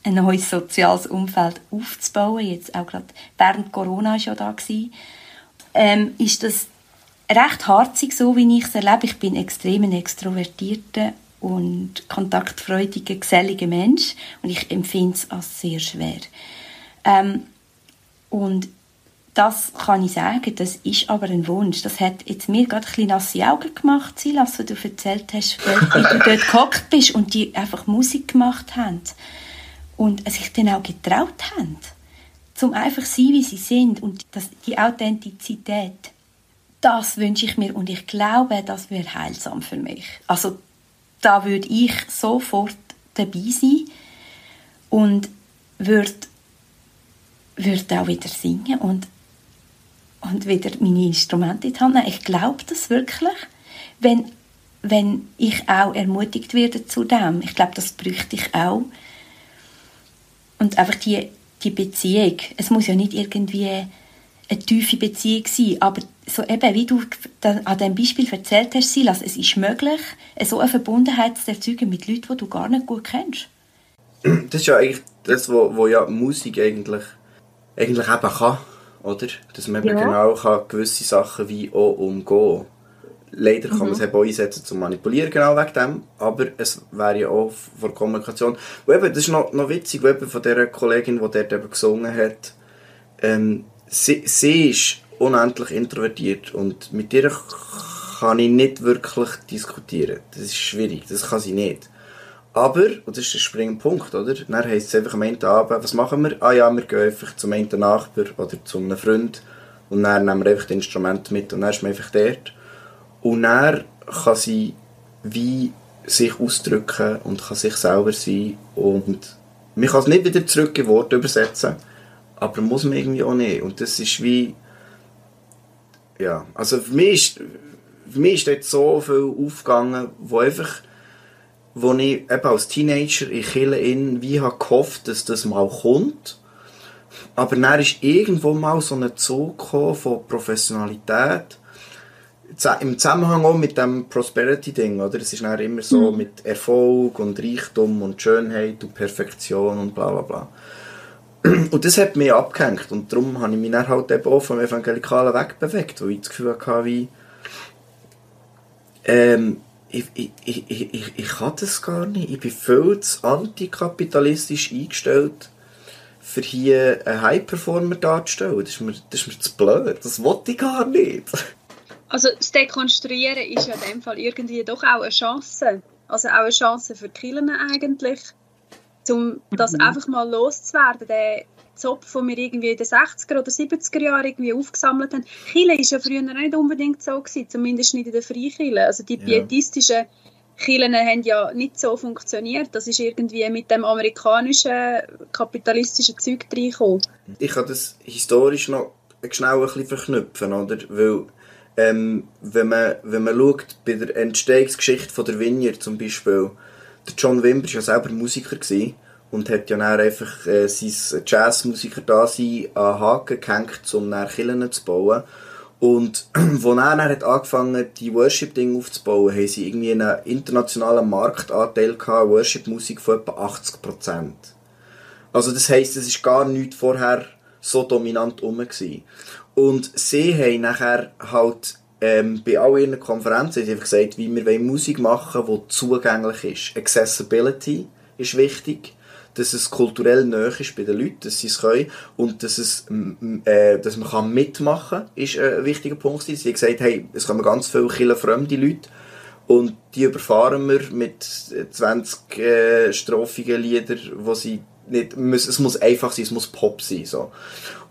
ein neues soziales Umfeld aufzubauen, jetzt auch gerade während Corona ist ja da gewesen, ähm, ist das recht harzig, so wie ich es erlebe. Ich bin extrem ein extrovertierter und kontaktfreudiger, geselliger Mensch und ich empfinde es als sehr schwer. Ähm, und das kann ich sagen, das ist aber ein Wunsch. Das hat jetzt mir gerade ein bisschen nasse Augen gemacht, Silas, was du erzählt hast, wie du dort gehockt bist und die einfach Musik gemacht haben und sich dann auch getraut haben, zum einfach sein, wie sie sind und das, die Authentizität. Das wünsche ich mir und ich glaube, das wäre heilsam für mich. Also da würde ich sofort dabei sein und würde, würde auch wieder singen und und wieder meine Instrumente in die Hand nehmen. Ich glaube das wirklich, wenn, wenn ich auch ermutigt werde zu dem. Ich glaube, das bräuchte ich auch. Und einfach die, die Beziehung. Es muss ja nicht irgendwie eine tiefe Beziehung sein, aber so eben, wie du an dem Beispiel erzählt hast, Silas, es ist möglich, so eine Verbundenheit zu erzeugen mit Leuten, die du gar nicht gut kennst. Das ist ja eigentlich das, was wo, wo ja Musik eigentlich, eigentlich eben kann, oder? Dass man ja. genau kann gewisse Sachen wie auch umgehen Leider kann mhm. man es eben auch einsetzen zum Manipulieren, genau wegen dem. Aber es wäre ja auch vor Kommunikation. Und eben, das ist noch, noch witzig, eben von der Kollegin, die dort eben gesungen hat. Ähm, sie, sie ist unendlich introvertiert und mit ihr kann ich nicht wirklich diskutieren. Das ist schwierig, das kann sie nicht. Aber, und das ist der springende Punkt, oder? Dann heisst es einfach am Ende Abend, was machen wir? Ah ja, wir gehen einfach zum einen Nachbar oder zu einem Freund und dann nehmen wir einfach das Instrument mit und dann ist man einfach dort. Und dann kann sie wie sich ausdrücken und kann sich selber sein und man kann es nicht wieder zurück in Worte übersetzen, aber muss man irgendwie auch nicht. Und das ist wie ja, also für mich ist, für mich ist dort so viel aufgegangen, wo einfach, wo ich eben als Teenager in Chile wie habe gehofft, dass das mal kommt. Aber dann ist irgendwo mal so ein Zug von Professionalität, im Zusammenhang auch mit dem Prosperity-Ding, oder? Es ist dann immer so mhm. mit Erfolg und Reichtum und Schönheit und Perfektion und bla bla bla. Und das hat mich abgehängt. Und darum habe ich mich dann halt eben auch vom Evangelikalen wegbewegt, wo ich das Gefühl hatte, wie, ähm, ich, ich, ich, ich, ich kann das gar nicht. Ich bin viel zu antikapitalistisch eingestellt, für hier einen High-Performer darzustellen. Das ist, mir, das ist mir zu blöd. Das wollte ich gar nicht. Also das Dekonstruieren ist ja in dem Fall irgendwie doch auch eine Chance. Also auch eine Chance für die Kirchen eigentlich um das mhm. einfach mal loszuwerden, der Zopf, den wir irgendwie in den 60er oder 70er Jahren irgendwie aufgesammelt haben. Chile war ja früher nicht unbedingt so, gewesen, zumindest nicht in der Freikirche. Also die pietistischen Kirchen haben ja nicht so funktioniert. Das ist irgendwie mit dem amerikanischen kapitalistischen Zeug reingekommen. Ich kann das historisch noch schnell ein bisschen verknüpfen, oder? Weil ähm, wenn, man, wenn man schaut, bei der Entstehungsgeschichte von der Vineyard zum Beispiel, der John Wimber war ja selber Musiker und hat ja dann einfach äh, sein Jazzmusiker da sein an Haken gehängt, um dann Killen zu bauen. Und als er dann hat angefangen die Worship-Dinge aufzubauen, haben sie irgendwie einen internationalen Marktanteil gehabt, Worship-Musik von etwa 80%. Also das heisst, es ist gar nicht vorher so dominant rum Und sie haben nachher halt ähm, bei all ihren Konferenzen einfach gesagt, wie wir Musik machen wollen, die zugänglich ist. Accessibility ist wichtig, dass es kulturell näher ist bei den Leuten, dass sie es können und dass, es, äh, dass man kann mitmachen kann, ist ein wichtiger Punkt. Sie haben gesagt, hey, es kommen ganz viele fremde Leute und die überfahren wir mit 20 äh, strophigen Liedern, wo sie nicht, es muss einfach sein, es muss Pop sein. So.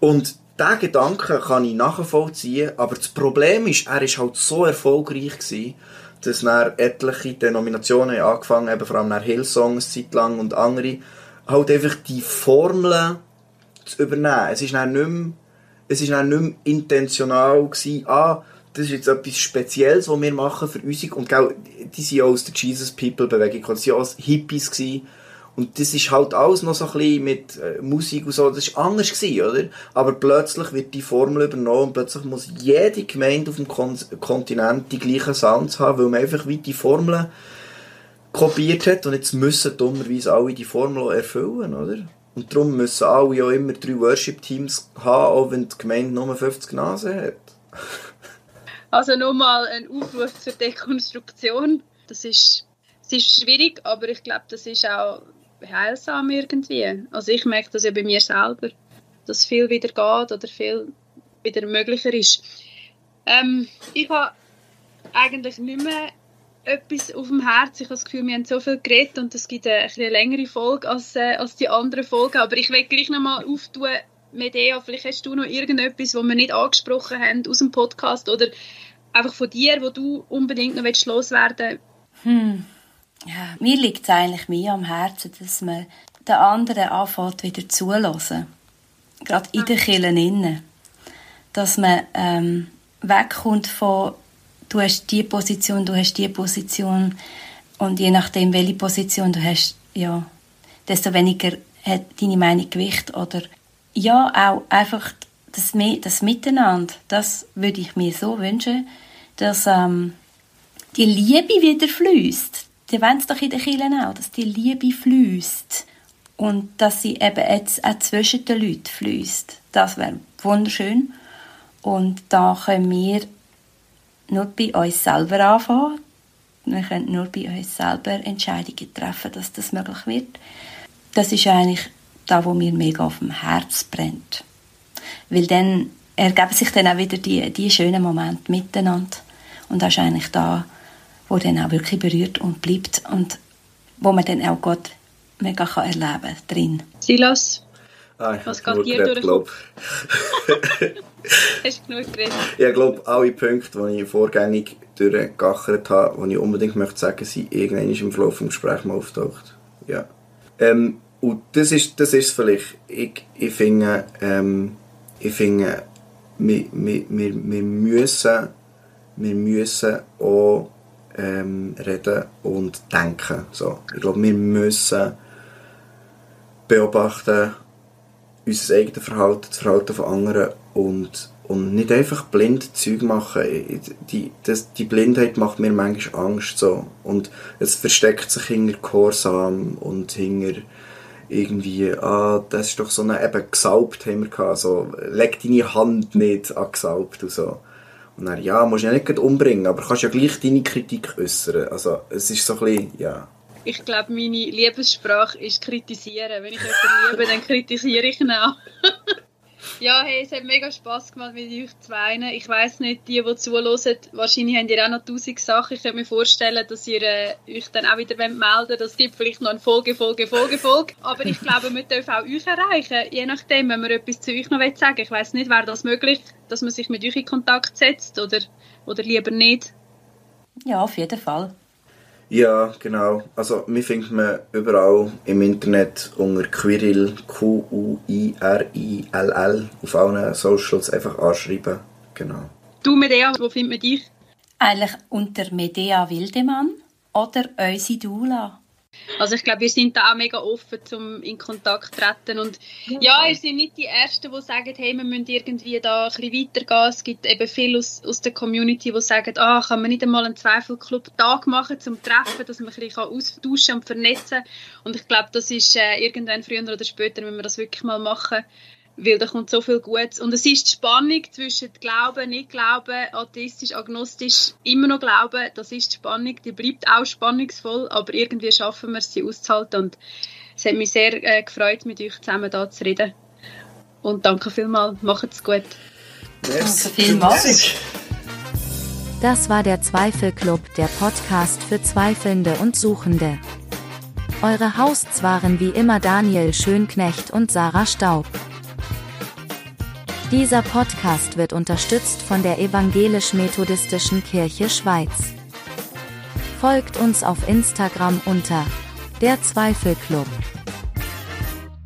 Und diesen Gedanken kann ich nachvollziehen, aber das Problem ist, er war halt so erfolgreich gewesen, dass dann etliche Denominationen angefangen haben, vor allem nach Hillsong eine Zeit lang und andere, halt einfach die Formeln zu übernehmen. Es ist dann nicht mehr, es ist dann nicht mehr intentional gewesen, ah, das ist jetzt etwas Spezielles, was wir machen für uns. Und gell, die sind ja aus der Jesus People Bewegung, die waren ja auch Hippies gewesen, und das ist halt alles noch so ein bisschen mit äh, Musik und so, das war anders gewesen, oder? Aber plötzlich wird die Formel übernommen und plötzlich muss jede Gemeinde auf dem Kon Kontinent die gleichen Sounds haben, weil man einfach wie die Formel kopiert hat und jetzt müssen dummerweise alle die Formel erfüllen, oder? Und darum müssen alle auch immer drei Worship-Teams haben, auch wenn die Gemeinde nur 50 Nasen hat. also nochmal ein Aufruf zur Dekonstruktion. Das ist, das ist schwierig, aber ich glaube, das ist auch heilsam irgendwie. Also ich merke das ja bei mir selber, dass viel wieder geht oder viel wieder möglicher ist. Ähm, ich habe eigentlich nicht mehr etwas auf dem Herzen. Ich habe das Gefühl, wir haben so viel geredet und es gibt eine, eine längere Folge als, äh, als die anderen Folgen. Aber ich will gleich nochmal auftun, Medea, vielleicht hast du noch irgendetwas, was wir nicht angesprochen haben aus dem Podcast oder einfach von dir, wo du unbedingt noch loswerden willst. Hm ja, mir liegt es eigentlich mehr am Herzen, dass man den anderen anfängt wieder zulassen. Gerade in den Kirchen innen. dass man ähm, wegkommt von du hast die Position, du hast die Position und je nachdem, welche Position du hast, ja, desto weniger hat deine Meinung Gewicht oder ja, auch einfach das, das Miteinander, das würde ich mir so wünschen, dass ähm, die Liebe wieder fließt. Die wollen es doch in den Kirchen auch, dass die Liebe fließt und dass sie eben jetzt auch zwischen den Leuten fließt. Das wäre wunderschön. Und da können wir nur bei uns selber anfangen. Wir können nur bei uns selber Entscheidungen treffen, dass das möglich wird. Das ist eigentlich da, wo mir mega auf dem Herz brennt. Weil dann ergeben sich dann auch wieder die, die schönen Momente miteinander. Und das ist eigentlich da, wo dann auch wirklich berührt und bleibt und wo man dann auch Gott mega kann erleben drin. Silas, Ah, Was geht dir durch glaub. hast du genug geredet? Ich glaube, alle Punkte, die ich vorgängig durchgegachert habe, die ich unbedingt möchte sagen, sind irgendwann im Verlauf des Gesprächs mal auftaucht. Ja. Ähm, und das ist, das ist es vielleicht. Ich, ich finde, ähm, ich finde, wir, wir, wir, wir müssen, wir müssen auch ähm, reden und denken. So. Ich glaube, wir müssen beobachten, unser eigenes Verhalten, das Verhalten von anderen und, und nicht einfach blind Zeug machen. Die, das, die Blindheit macht mir manchmal Angst. So. Und es versteckt sich hinter Gehorsam und hinter irgendwie, ah, das ist doch so eine, eben gesalbt haben wir gehabt, so, leg deine Hand nicht an gesalbt und so. Und dann, ja, musst du ja nicht umbringen, aber kannst ja gleich deine Kritik äußern. Also, es ist so ein bisschen, ja. Ich glaube, meine Liebessprache ist kritisieren. Wenn ich jemanden liebe, dann kritisiere ich ihn auch. ja, hey, es hat mega Spass gemacht mit euch zwei. Ich weiss nicht, die, die zuhören, wahrscheinlich haben ihr auch noch tausend Sachen. Ich könnte mir vorstellen, dass ihr äh, euch dann auch wieder melden wollt. Es gibt vielleicht noch eine Folge, Folge, Folge, Folge. Aber ich glaube, wir dürfen auch euch erreichen. Je nachdem, wenn wir etwas zu euch noch sagen Ich weiss nicht, wäre das möglich, dass man sich mit euch in Kontakt setzt oder, oder lieber nicht? Ja, auf jeden Fall. Ja, genau. Also, mich findet man überall im Internet unter Quiril, Q-U-I-R-I-L-L, auf allen Socials einfach anschreiben. Genau. Du, Medea, wo findet man dich? Eigentlich unter Medea Wildemann oder unsere Dula. Also ich glaube, wir sind da auch mega offen, um in Kontakt zu treten. Und ja, ja ihr seid nicht die Ersten, die sagen, hey, wir müssen irgendwie da ein bisschen weitergehen. Es gibt eben viele aus, aus der Community, die sagen, ah, kann man nicht einmal einen Zweifelclub-Tag machen zum Treffen, dass man ein bisschen austauschen und vernetzen kann. Und ich glaube, das ist äh, irgendwann früher oder später, wenn wir das wirklich mal machen, weil da kommt so viel Gutes. Und es ist die Spannung zwischen Glauben, nicht Glauben, atheistisch, agnostisch, immer noch Glauben, das ist die Spannung, die bleibt auch spannungsvoll, aber irgendwie schaffen wir es, sie auszuhalten und es hat mich sehr äh, gefreut, mit euch zusammen da zu reden. Und danke vielmals, macht es gut. Danke vielmals. Das war der Zweifelclub, der Podcast für Zweifelnde und Suchende. Eure Hosts waren wie immer Daniel Schönknecht und Sarah Staub. Dieser Podcast wird unterstützt von der Evangelisch-Methodistischen Kirche Schweiz. Folgt uns auf Instagram unter der Zweifelclub.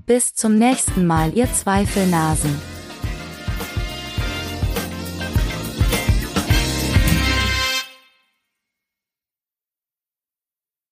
Bis zum nächsten Mal, ihr Zweifelnasen.